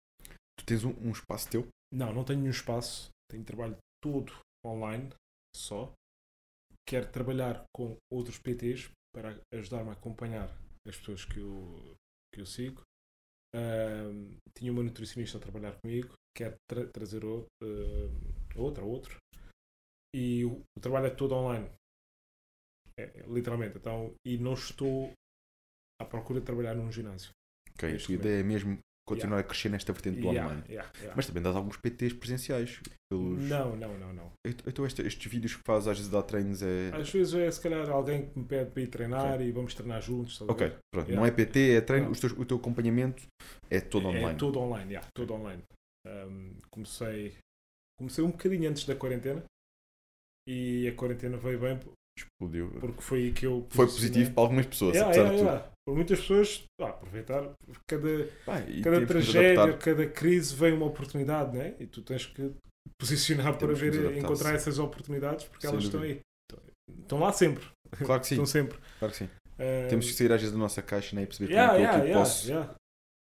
Tu tens um, um espaço teu. Não, não tenho nenhum espaço, tenho trabalho todo online, só. Quero trabalhar com outros PTs para ajudar-me a acompanhar as pessoas que eu, que eu sigo. Ahm, tinha uma nutricionista a trabalhar comigo, quero tra- trazer o- ah, outra, outro. E o, o trabalho é todo online. É, é, literalmente. Então, e não estou à procura de trabalhar num ginásio. Ok, a tua ideia é mesmo continuar Yeah. a crescer nesta vertente do Yeah, online. yeah. Mas também dás alguns PTs presenciais. Pelos... Não, não, não, não. Então estes, estes vídeos que fazes às vezes dá treinos é. Às vezes é se calhar alguém que me pede para ir treinar e vamos treinar juntos. Ok, pronto. Não é PT, é treino. Teus- o teu acompanhamento é todo online. É todo online, yeah, todo online. Um, comecei, comecei um bocadinho antes da quarentena e a quarentena veio bem Explodiu. porque foi aí que eu Foi posicionei- positivo para algumas pessoas, Yeah, apesar yeah, de tudo. yeah. Por muitas pessoas, ah, aproveitar cada, Pá, cada tragédia, cada crise vem uma oportunidade, né? E tu tens que posicionar para ver, encontrar essas oportunidades porque Sem elas estão dúvida. aí. Estão lá sempre. Claro que sim, Estão sempre. claro que sim. Temos que sair às vezes da nossa caixa né, e perceber Yeah, como é que eu yeah, yeah, posso yeah.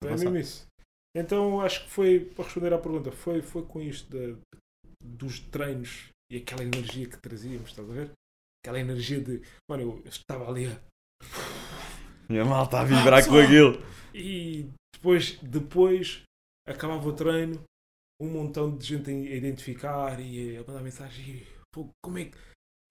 É mesmo isso. Então acho que foi, para responder à pergunta, foi, foi com isto de, dos treinos e aquela energia que trazíamos, estás a ver? Aquela energia de, mano, eu estava ali a. Minha mal está a vibrar com aquilo. E depois, depois acabava o treino, um montão de gente a identificar e a mandar mensagem. Como é que.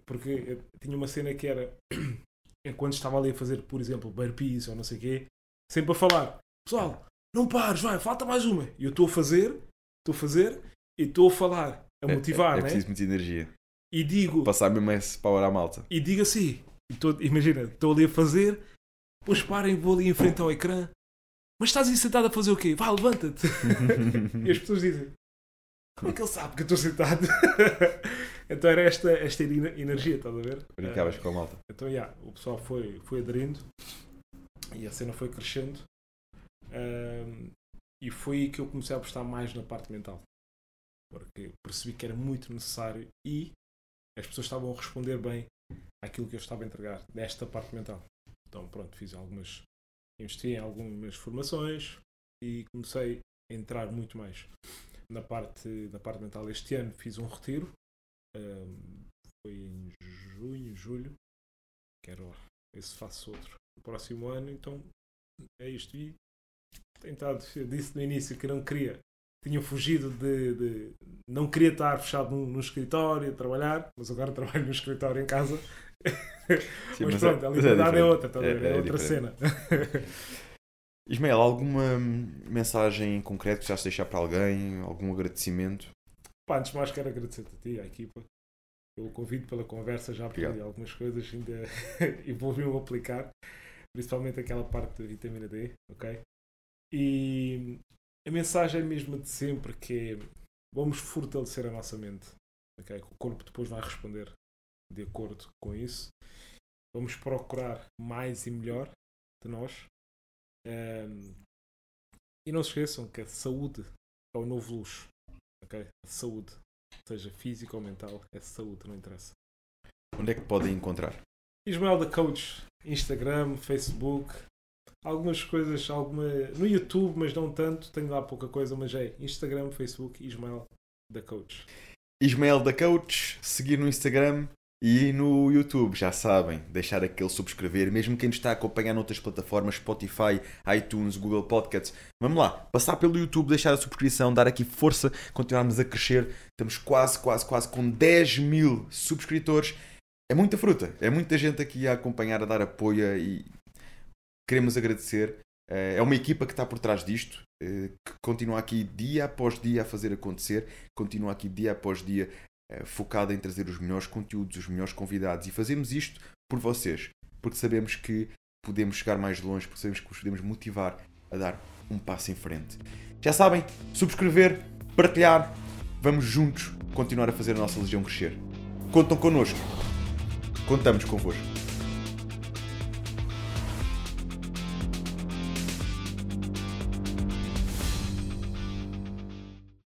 Porque tinha uma cena que era. Enquanto estava ali a fazer, por exemplo, burpees ou não sei o quê, sempre a falar: Pessoal, não pares, vai, falta mais uma. E eu estou a fazer, estou a fazer e estou a falar, a motivar, é, é, é né? preciso muita energia. E digo, Passar mesmo esse power à malta. e digo assim: tô- imagina, estou ali a fazer, depois parem, vou ali em frente ao ecrã. Mas estás aí sentado a fazer o quê? Vá, levanta-te. E as pessoas dizem: Como é que ele sabe que eu estou sentado? então era esta, esta ener- energia, estás a ver? Brincavas com a malta. Então, yeah, o pessoal foi, foi aderindo e a cena foi crescendo. Ahm, e foi aí que eu comecei a apostar mais na parte mental. Porque percebi que era muito necessário e as pessoas estavam a responder bem àquilo que eu estava a entregar nesta parte mental. Então, pronto, fiz algumas. investi em algumas formações e comecei a entrar muito mais na parte, na parte mental. Este ano fiz um retiro. ahm, foi em junho, julho. Quero esse faço outro no próximo ano, então é isto. E eu disse no início que não queria, tinha fugido de, de- não queria estar fechado no escritório a trabalhar, mas agora trabalho no escritório em casa. Sim, mas, mas pronto, é- a é liberdade é, diferente. outra, tá? É- é, é outra diferente. cena. Ismael, alguma mensagem em concreto que já se deixar para alguém? Algum agradecimento? Pá, antes de mais quero agradecer-te a ti, à equipa, pelo convite, pela conversa, já aprendi Obrigado. algumas coisas, ainda evolvi-me a aplicar, principalmente aquela parte da vitamina D, ok? E a mensagem é mesmo de sempre que é, vamos fortalecer a nossa mente, ok? Que o corpo depois vai responder de acordo com isso. Vamos procurar mais e melhor de nós. Ehm, e não se esqueçam que a saúde é o novo luxo. Ok? A saúde, seja física ou mental, é saúde, não interessa. Onde é que podem encontrar? Ismael da Coach, Instagram, Facebook, algumas coisas, alguma no YouTube, mas não tanto, tenho lá pouca coisa, mas é Instagram, Facebook, Ismael da Coach. Ismael da Coach, seguir no Instagram e no YouTube, já sabem, deixar aquele subscrever, mesmo quem nos está a acompanhar noutras plataformas, Spotify, iTunes, Google Podcasts. Vamos lá, passar pelo YouTube, deixar a subscrição, dar aqui força, continuarmos a crescer. Estamos quase, quase, quase com 10 mil subscritores. É muita fruta, é muita gente aqui a acompanhar, a dar apoio e queremos agradecer. Eh, É uma equipa que está por trás disto, eh, que continua aqui dia após dia a fazer acontecer, continua aqui dia após dia focada em trazer os melhores conteúdos, os melhores convidados e fazemos isto por vocês, porque sabemos que podemos chegar mais longe, porque sabemos que vos podemos motivar a dar um passo em frente. Já sabem, subscrever, partilhar, vamos juntos continuar a fazer a nossa legião crescer. Contam connosco, contamos convosco.